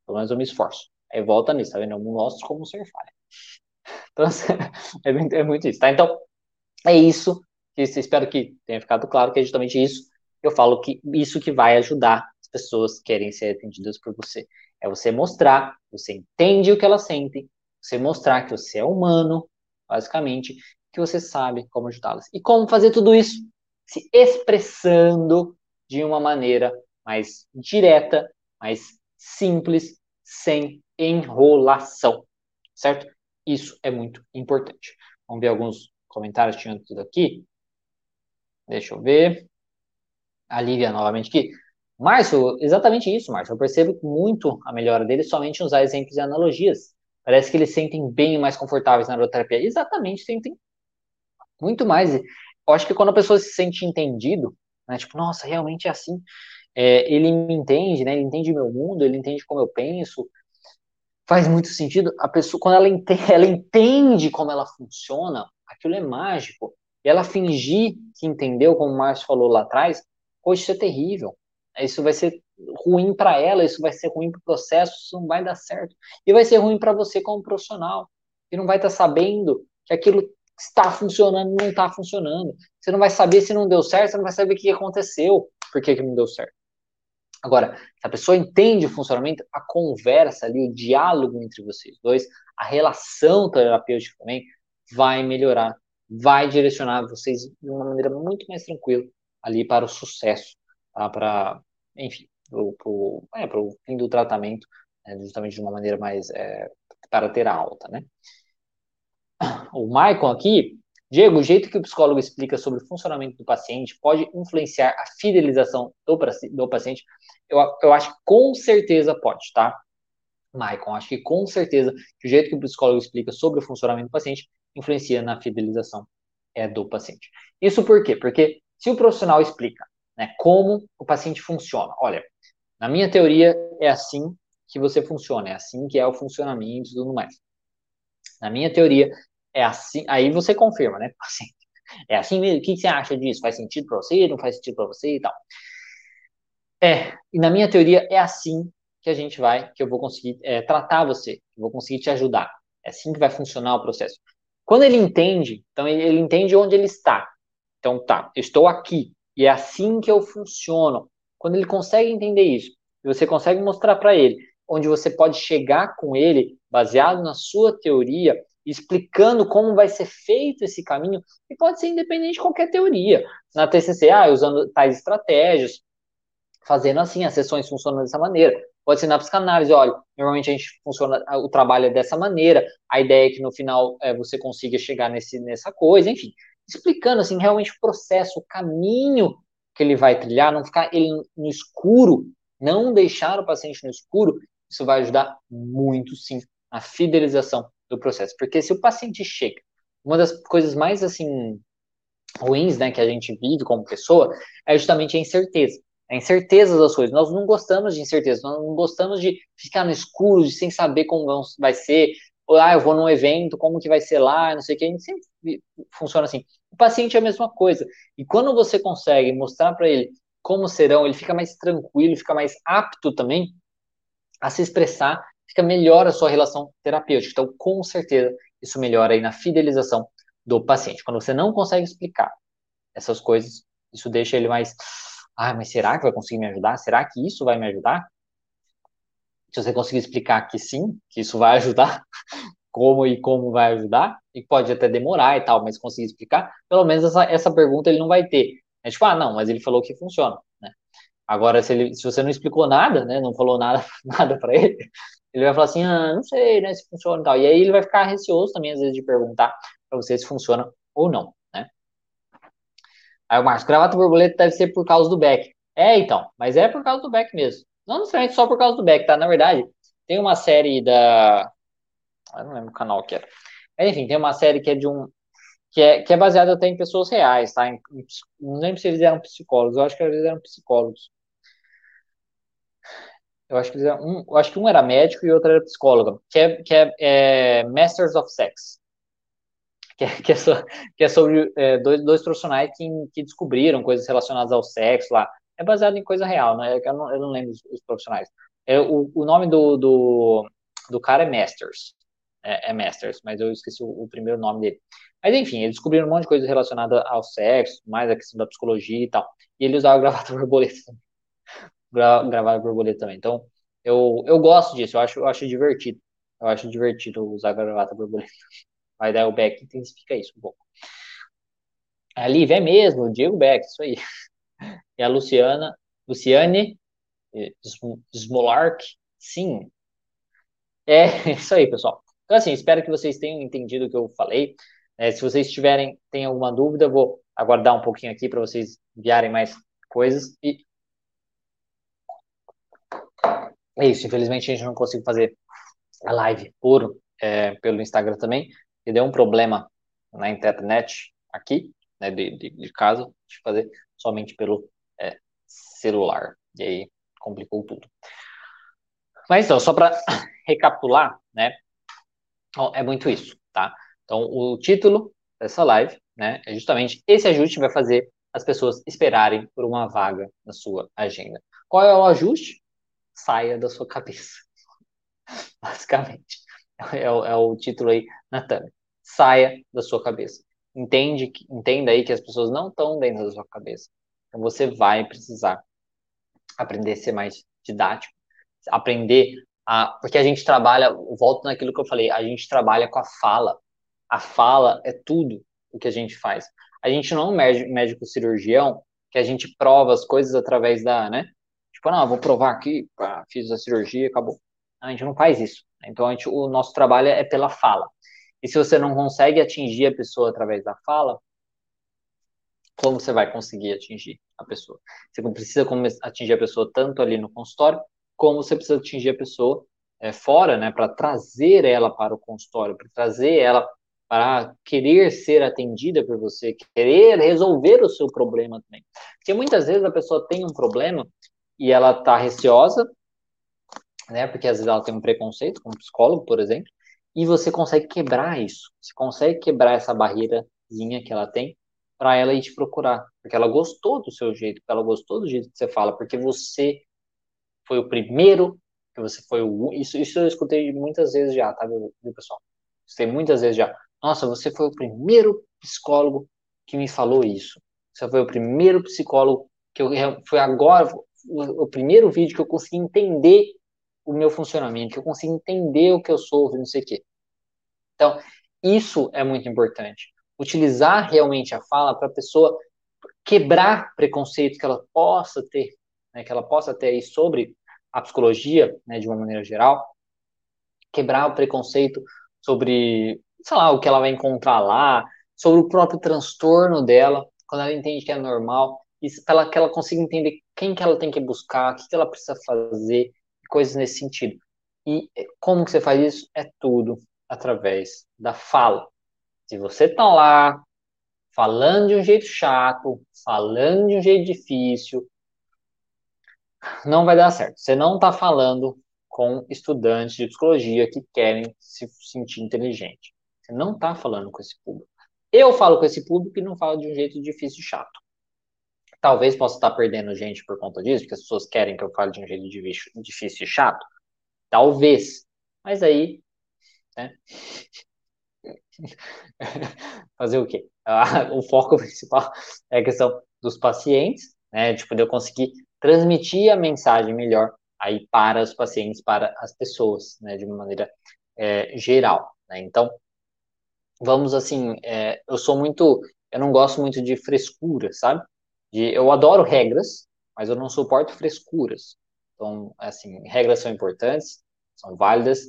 pelo menos eu me esforço. Aí volta nisso, tá vendo? Eu mostro como ser falha. Então, é, é muito isso, tá? Então, é isso. Espero que tenha ficado claro que é justamente isso. Eu falo que isso que vai ajudar as pessoas que querem ser atendidas por você. É você mostrar, você entende o que elas sentem, você mostrar que você é humano, basicamente, que você sabe como ajudá-las. E como fazer tudo isso? Se expressando de uma maneira mais direta, mais simples, sem enrolação, certo? Isso é muito importante. Vamos ver alguns comentários tinham tudo aqui. Deixa eu ver. A Lívia novamente aqui. Márcio, exatamente isso, Márcio. Eu percebo muito a melhora deles somente usar exemplos e analogias. Parece que eles sentem bem mais confortáveis na aeroterapia. Exatamente, sentem muito mais. eu acho que quando a pessoa se sente entendido, né, tipo, nossa, realmente é assim, é, ele me entende, né, ele entende meu mundo, ele entende como eu penso, faz muito sentido. A pessoa, quando ela entende, ela entende como ela funciona, aquilo é mágico. E ela fingir que entendeu, como o Márcio falou lá atrás, poxa, isso é terrível. Isso vai ser ruim para ela, isso vai ser ruim para o processo, isso não vai dar certo. E vai ser ruim para você como profissional, que não vai estar tá sabendo que aquilo está funcionando não está funcionando. Você não vai saber se não deu certo, você não vai saber o que aconteceu, por que, que não deu certo. Agora, se a pessoa entende o funcionamento, a conversa ali, o diálogo entre vocês dois, a relação terapêutica também vai melhorar, vai direcionar vocês de uma maneira muito mais tranquila ali para o sucesso, tá? para, enfim, para o é, fim do tratamento, né? justamente de uma maneira mais é, para ter a alta, né? O Michael aqui, Diego, o jeito que o psicólogo explica sobre o funcionamento do paciente pode influenciar a fidelização do, do paciente? Eu, eu acho que com certeza pode, tá? Michael, acho que com certeza o jeito que o psicólogo explica sobre o funcionamento do paciente influencia na fidelização é, do paciente. Isso por quê? Porque se o profissional explica né, como o paciente funciona, olha, na minha teoria é assim que você funciona, é assim que é o funcionamento e tudo mais. Na minha teoria é assim, aí você confirma, né, paciente. É assim mesmo, o que você acha disso? Faz sentido para você? Não faz sentido para você e tal? É, e na minha teoria é assim que a gente vai, que eu vou conseguir é, tratar você, eu vou conseguir te ajudar. É assim que vai funcionar o processo. Quando ele entende, então ele, ele entende onde ele está. Então tá, eu estou aqui e é assim que eu funciono. Quando ele consegue entender isso, e você consegue mostrar para ele onde você pode chegar com ele, baseado na sua teoria, explicando como vai ser feito esse caminho, e pode ser independente de qualquer teoria. Na TCC, ah, usando tais estratégias, fazendo assim, as sessões funcionam dessa maneira. Pode ser na psicanálise, olha, normalmente a gente funciona, o trabalho é dessa maneira, a ideia é que no final é, você consiga chegar nesse, nessa coisa, enfim, explicando assim realmente o processo, o caminho que ele vai trilhar, não ficar ele no escuro, não deixar o paciente no escuro, isso vai ajudar muito sim a fidelização do processo, porque se o paciente chega, uma das coisas mais assim ruins, né, que a gente vive como pessoa, é justamente a incerteza a incerteza das coisas. Nós não gostamos de incerteza, nós não gostamos de ficar no escuro, de sem saber como vai ser. Ou, ah, eu vou num evento, como que vai ser lá, não sei o que. A gente sempre funciona assim. O paciente é a mesma coisa. E quando você consegue mostrar para ele como serão, ele fica mais tranquilo, fica mais apto também a se expressar, fica melhor a sua relação terapêutica. Então, com certeza, isso melhora aí na fidelização do paciente. Quando você não consegue explicar essas coisas, isso deixa ele mais ah, mas será que vai conseguir me ajudar? Será que isso vai me ajudar? Se você conseguir explicar que sim, que isso vai ajudar, como e como vai ajudar, e pode até demorar e tal, mas conseguir explicar, pelo menos essa, essa pergunta ele não vai ter. É tipo, ah, não, mas ele falou que funciona, né? Agora, se, ele, se você não explicou nada, né, não falou nada, nada para ele, ele vai falar assim, ah, não sei, né, se funciona e tal. E aí ele vai ficar receoso também, às vezes, de perguntar para você se funciona ou não. Aí o Márcio, gravata borboleta deve ser por causa do Beck. É, então, mas é por causa do Beck mesmo. Não necessariamente só por causa do Beck, tá? Na verdade, tem uma série da. Eu não lembro o canal que era. Enfim, tem uma série que é de um. Que é, que é baseada até em pessoas reais, tá? Em, não lembro se eles eram psicólogos, eu acho que eles eram psicólogos. Eu acho que eles eram, um, eu acho que um era médico e outro era psicólogo, que é, que é, é Masters of Sex que é, que é, so, que é sobre é, dois, dois profissionais que, que descobriram coisas relacionadas ao sexo lá. É baseado em coisa real, né? Eu não, eu não lembro os, os profissionais. É, o, o nome do, do, do cara é Masters. É, é Masters, mas eu esqueci o, o, primeiro nome dele. Mas enfim, eles descobriram um monte de coisa relacionada ao sexo, mais a questão da psicologia e tal. E ele usava gravata borboleta. gravata borboleta também. Então, eu, eu gosto disso, eu acho, eu acho divertido. Eu acho divertido usar gravata borboleta. Vai dar o Beck intensifica isso um pouco. A Liv é mesmo, o Diego Beck, isso aí. E a Luciana, Luciane Smolark, sim. É isso aí, pessoal. Então, assim, espero que vocês tenham entendido o que eu falei. É, se vocês tiverem, tem alguma dúvida, vou aguardar um pouquinho aqui para vocês enviarem mais coisas. E é isso, infelizmente a gente não conseguiu fazer a live por, é, pelo Instagram também, e deu um problema na internet aqui, né, de, de, de casa, de fazer somente pelo é, celular. E aí complicou tudo. Mas então, só para recapitular, né? É muito isso, tá? Então, o título dessa live, né, é justamente esse ajuste vai fazer as pessoas esperarem por uma vaga na sua agenda. Qual é o ajuste? Saia da sua cabeça. Basicamente. É o, é o título aí na thumb. Saia da sua cabeça. Entende, entenda aí que as pessoas não estão dentro da sua cabeça. Então você vai precisar aprender a ser mais didático, aprender a. Porque a gente trabalha, volto naquilo que eu falei, a gente trabalha com a fala. A fala é tudo o que a gente faz. A gente não é um médico cirurgião que a gente prova as coisas através da, né? Tipo, não, vou provar aqui, pá, fiz a cirurgia, acabou. A gente não faz isso. Então, a gente, o nosso trabalho é pela fala. E se você não consegue atingir a pessoa através da fala, como você vai conseguir atingir a pessoa? Você precisa atingir a pessoa tanto ali no consultório, como você precisa atingir a pessoa é, fora, né, para trazer ela para o consultório, para trazer ela para querer ser atendida por você, querer resolver o seu problema também. Porque muitas vezes a pessoa tem um problema e ela está receosa, né, porque às vezes ela tem um preconceito, como psicólogo, por exemplo, e você consegue quebrar isso, você consegue quebrar essa barreirazinha que ela tem para ela ir te procurar, porque ela gostou do seu jeito, porque ela gostou do jeito que você fala, porque você foi o primeiro, que você foi o isso, isso eu escutei muitas vezes já, tá, viu, pessoal? Escutei muitas vezes já. Nossa, você foi o primeiro psicólogo que me falou isso. Você foi o primeiro psicólogo que eu foi agora o, primeiro vídeo que eu consegui entender o meu funcionamento, que eu consegui entender o que eu sou, não sei o quê. Então, isso é muito importante utilizar realmente a fala para a pessoa quebrar preconceitos que ela possa ter, né, que ela possa ter aí sobre a psicologia, né, de uma maneira geral, quebrar o preconceito sobre, sei lá, o que ela vai encontrar lá, sobre o próprio transtorno dela, quando ela entende que é normal, para que ela consiga entender quem que ela tem que buscar, o que, que ela precisa fazer, coisas nesse sentido. E como que você faz isso? É tudo através da fala. Se você tá lá falando de um jeito chato, falando de um jeito difícil, não vai dar certo. Você não está falando com estudantes de psicologia que querem se sentir inteligente. Você não está falando com esse público. Eu falo com esse público e não falo de um jeito difícil e chato. Talvez possa estar perdendo gente por conta disso, porque as pessoas querem que eu fale de um jeito difícil e chato. Talvez. Mas aí, né? fazer o quê? o foco principal é a questão dos pacientes, né, de poder conseguir transmitir a mensagem melhor aí para os pacientes, para as pessoas, né, de uma maneira é, geral. Né? Então, vamos assim, é, eu sou muito, eu não gosto muito de frescura, sabe? De, eu adoro regras, mas eu não suporto frescuras. Então, assim, regras são importantes, são válidas,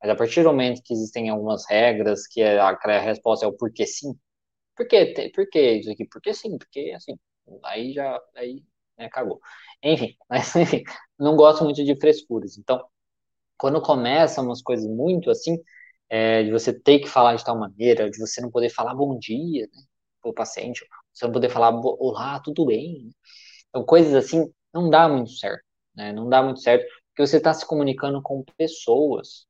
mas a partir do momento que existem algumas regras, que a, a resposta é o porquê sim, por que, por que isso aqui? Porque sim, porque assim, aí já, aí, né, cagou. Enfim, mas enfim, não gosto muito de frescuras. Então, quando começam umas coisas muito assim, é, de você ter que falar de tal maneira, de você não poder falar bom dia, né, pro paciente, você não poder falar olá, tudo bem. Então, coisas assim não dá muito certo, né? Não dá muito certo, porque você está se comunicando com pessoas,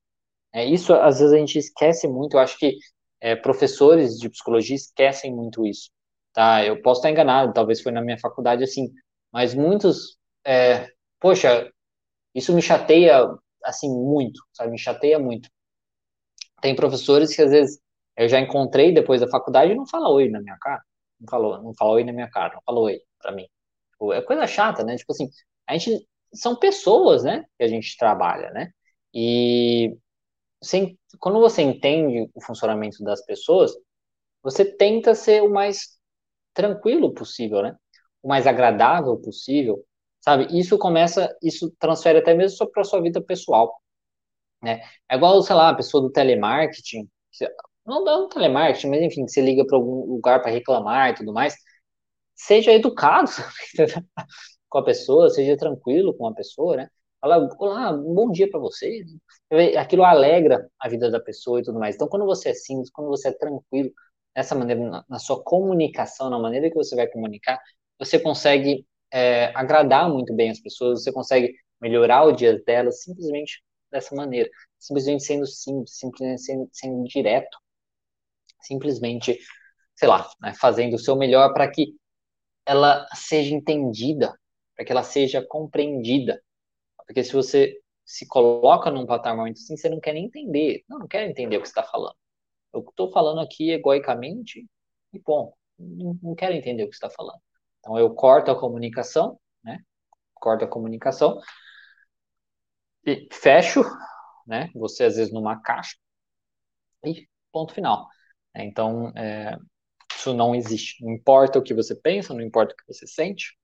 é, isso às vezes a gente esquece muito, eu acho que é, professores de psicologia esquecem muito isso, tá? Eu posso estar enganado, talvez foi na minha faculdade assim, mas muitos, é, poxa, isso me chateia assim muito, sabe? Me chateia muito. Tem professores que às vezes eu já encontrei depois da faculdade e não fala oi na minha cara, não falou, não fala oi na minha cara, não falou oi para mim. Tipo, é coisa chata, né? Tipo assim, a gente são pessoas, né? Que a gente trabalha, né? E você, quando você entende o funcionamento das pessoas, você tenta ser o mais tranquilo possível, né? O mais agradável possível, sabe? Isso começa, isso transfere até mesmo para sua vida pessoal, né? É igual, sei lá, a pessoa do telemarketing, não dá telemarketing, mas enfim, que você liga para algum lugar para reclamar e tudo mais, seja educado com a pessoa, seja tranquilo com a pessoa, né? Fala, olá, um bom dia para você. Aquilo alegra a vida da pessoa e tudo mais. Então, quando você é simples, quando você é tranquilo, nessa maneira, na, na sua comunicação, na maneira que você vai comunicar, você consegue é, agradar muito bem as pessoas, você consegue melhorar o dia delas simplesmente dessa maneira, simplesmente sendo simples, simplesmente sendo, sendo direto, simplesmente, sei lá, né, fazendo o seu melhor para que ela seja entendida, para que ela seja compreendida. Porque se você se coloca num patamar muito assim, você não quer nem entender. Não, não quero entender o que você está falando. Eu estou falando aqui egoicamente e bom, não, não quero entender o que você está falando. Então eu corto a comunicação, né? Corto a comunicação e fecho, né? Você às vezes numa caixa e ponto final. Então é, isso não existe. Não importa o que você pensa, não importa o que você sente,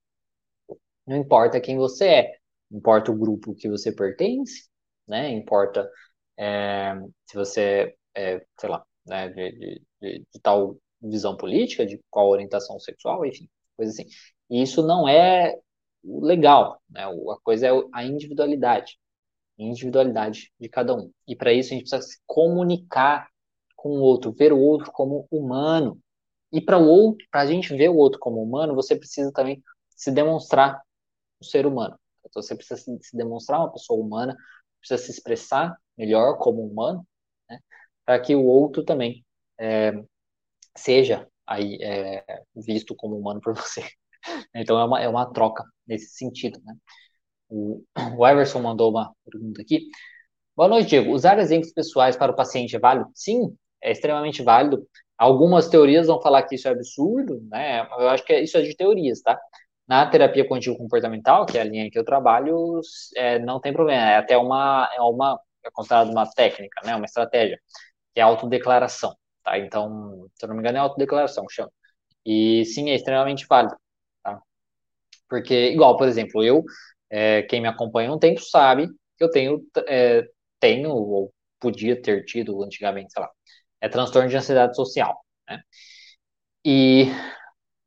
não importa quem você é, importa o grupo que você pertence, né? Importa é, se você é, sei lá, né, de, de, de, de, tal visão política, de qual orientação sexual, enfim, coisa assim. E isso não é legal, né? A coisa é a individualidade, individualidade de cada um. E para isso a gente precisa se comunicar com o outro, ver o outro como humano. E para o outro, para a gente ver o outro como humano, você precisa também se demonstrar um ser humano. Então você precisa se demonstrar uma pessoa humana, precisa se expressar melhor como humano, né? para que o outro também é, seja aí é, visto como humano por você. Então é uma, é uma troca nesse sentido, né? O, o mandou uma pergunta aqui. Boa noite, Diego. Usar exemplos pessoais para o paciente é válido? Sim, é extremamente válido. Algumas teorias vão falar que isso é absurdo, né? Eu acho que isso é de teorias, tá? Na terapia contínua comportamental, que é a linha que eu trabalho, é, não tem problema. É até uma, é uma, é considerado uma técnica, né? Uma estratégia, que é a autodeclaração, tá? Então, se eu não me engano, é autodeclaração chama. E sim, é extremamente válido, tá? Porque, igual, por exemplo, eu, é, quem me acompanha um tempo sabe que eu tenho, é, tenho, ou podia ter tido antigamente, sei lá, é transtorno de ansiedade social, né? E,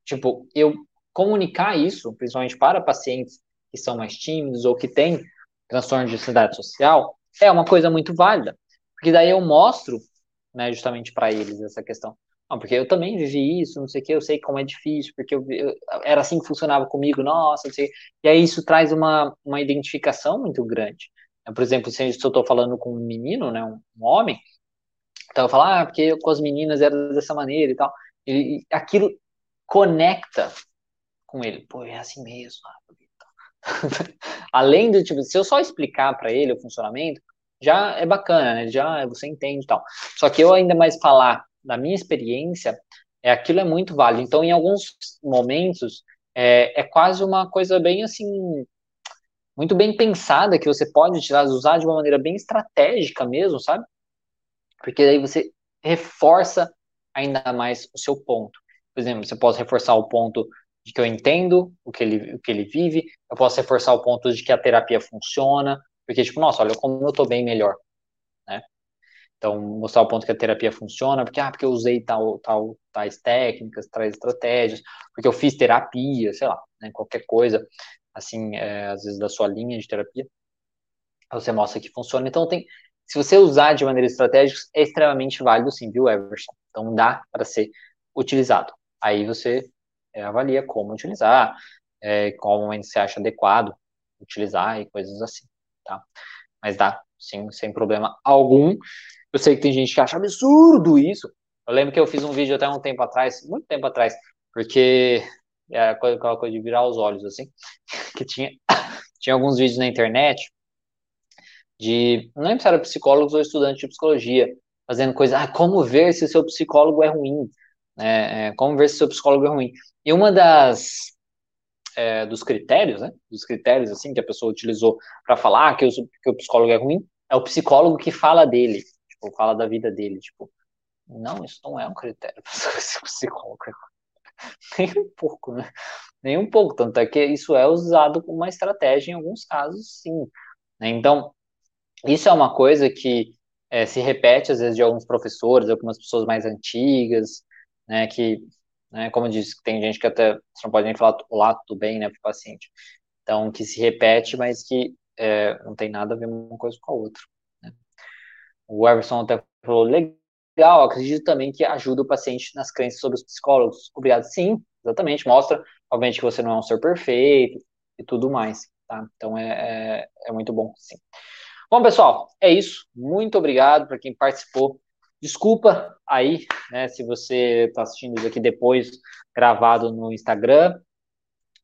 tipo, eu comunicar isso, principalmente para pacientes que são mais tímidos ou que têm transtorno de ansiedade social, é uma coisa muito válida, porque daí eu mostro, né, justamente para eles essa questão. Não, porque eu também vivi isso, não sei o que, eu sei como é difícil, porque eu, eu, era assim que funcionava comigo, nossa, não sei. E aí isso traz uma, uma identificação muito grande. Por exemplo, se eu estou falando com um menino, né, um, um homem, então eu falo, ah, porque com as meninas era dessa maneira e tal. E, e aquilo conecta com ele. Pô, é assim mesmo. Além do tipo, se eu só explicar para ele o funcionamento, já é bacana, né? Já você entende e tal. Só que eu ainda mais falar da minha experiência, é aquilo é muito válido. Então, em alguns momentos, é, é quase uma coisa bem assim, muito bem pensada que você pode usar de uma maneira bem estratégica mesmo, sabe? Porque daí você reforça ainda mais o seu ponto. Por exemplo, você pode reforçar o ponto de que eu entendo o que ele, o que ele vive, eu posso reforçar o ponto de que a terapia funciona, porque, tipo, nossa, olha como eu tô bem melhor, né? Então, mostrar o ponto que a terapia funciona, porque, ah, porque eu usei tal, tal, tais técnicas, tais estratégias, porque eu fiz terapia, sei lá, né, qualquer coisa, assim, é, às vezes da sua linha de terapia, você mostra que funciona. Então, tem, se você usar de maneira estratégica, é extremamente válido sim, viu, Everson? Então, dá para ser utilizado. Aí você é, avalia como utilizar, é, qual momento você acha adequado utilizar e coisas assim, tá? Mas dá, sim, sem problema algum. Eu sei que tem gente que acha absurdo isso. Eu lembro que eu fiz um vídeo até um tempo atrás, muito tempo atrás, porque é aquela coisa de virar os olhos, assim, que tinha, tinha alguns vídeos na internet de, não lembro se era psicólogos ou estudantes de psicologia, fazendo coisa, ah, como ver se o seu psicólogo é ruim, né, é, como ver se o seu psicólogo é ruim. E uma das é, dos critérios, né, dos critérios assim que a pessoa utilizou para falar que o, que o psicólogo é ruim, é o psicólogo que fala dele, tipo, fala da vida dele, tipo, não, isso não é um critério para ser psicólogo é nem um pouco, né? Nem um pouco, tanto é que isso é usado como uma estratégia em alguns casos, sim. Né? Então, isso é uma coisa que é, se repete às vezes de alguns professores, algumas pessoas mais antigas, né, que né? Como eu disse, tem gente que até você não pode nem falar lá tudo bem, né, para o paciente. Então, que se repete, mas que é, não tem nada a ver uma coisa com a outra. Né? O Everson até falou, legal, acredito também que ajuda o paciente nas crenças sobre os psicólogos. Obrigado, sim, exatamente, mostra, obviamente, que você não é um ser perfeito e tudo mais, tá? Então é, é, é muito bom, sim. Bom, pessoal, é isso. Muito obrigado para quem participou. Desculpa aí, né, se você está assistindo isso aqui depois gravado no Instagram,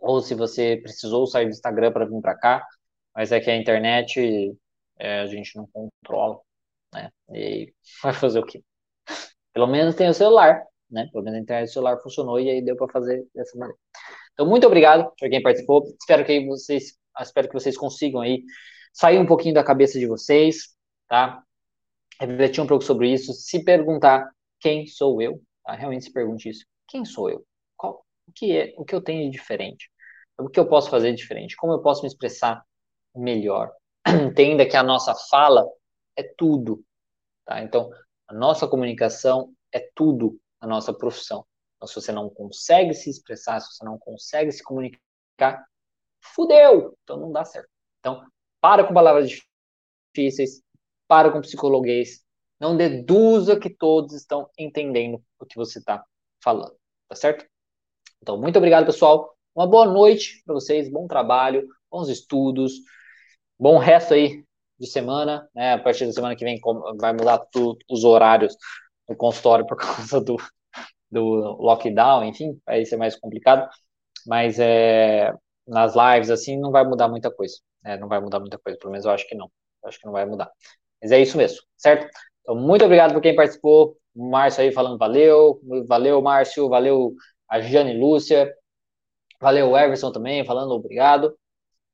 ou se você precisou sair do Instagram para vir para cá, mas é que a internet é, a gente não controla, né? E vai fazer o quê? Pelo menos tem o celular, né? Pelo menos a internet do celular funcionou e aí deu para fazer dessa maneira. Então, muito obrigado para quem participou. Espero que vocês, espero que vocês consigam aí sair um pouquinho da cabeça de vocês, tá? Refletir um pouco sobre isso, se perguntar quem sou eu, tá? Realmente se pergunte isso. Quem sou eu? Qual, o que é, o que eu tenho de diferente? O que eu posso fazer diferente? Como eu posso me expressar melhor? Entenda que a nossa fala é tudo, tá? Então, a nossa comunicação é tudo na nossa profissão. Então, se você não consegue se expressar, se você não consegue se comunicar, fudeu! Então não dá certo. Então, para com palavras difíceis, para com psicologuês, não deduza que todos estão entendendo o que você está falando, tá certo? Então, muito obrigado, pessoal. Uma boa noite para vocês, bom trabalho, bons estudos, bom resto aí de semana, né? A partir da semana que vem vai mudar tudo, os horários do consultório por causa do, do lockdown, enfim, vai ser mais complicado. Mas é, nas lives, assim, não vai mudar muita coisa. Né? Não vai mudar muita coisa, pelo menos eu acho que não. Eu acho que não vai mudar. Mas é isso mesmo, certo? Então, muito obrigado por quem participou. O Márcio aí falando valeu. Valeu, Márcio. Valeu a Jane Lúcia. Valeu o Everson também, falando obrigado.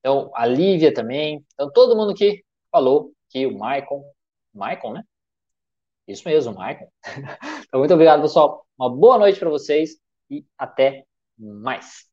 Então, a Lívia também. Então, todo mundo que falou que o Michael, Michael, né? Isso mesmo, Michael. então, muito obrigado, pessoal. Uma boa noite para vocês e até mais.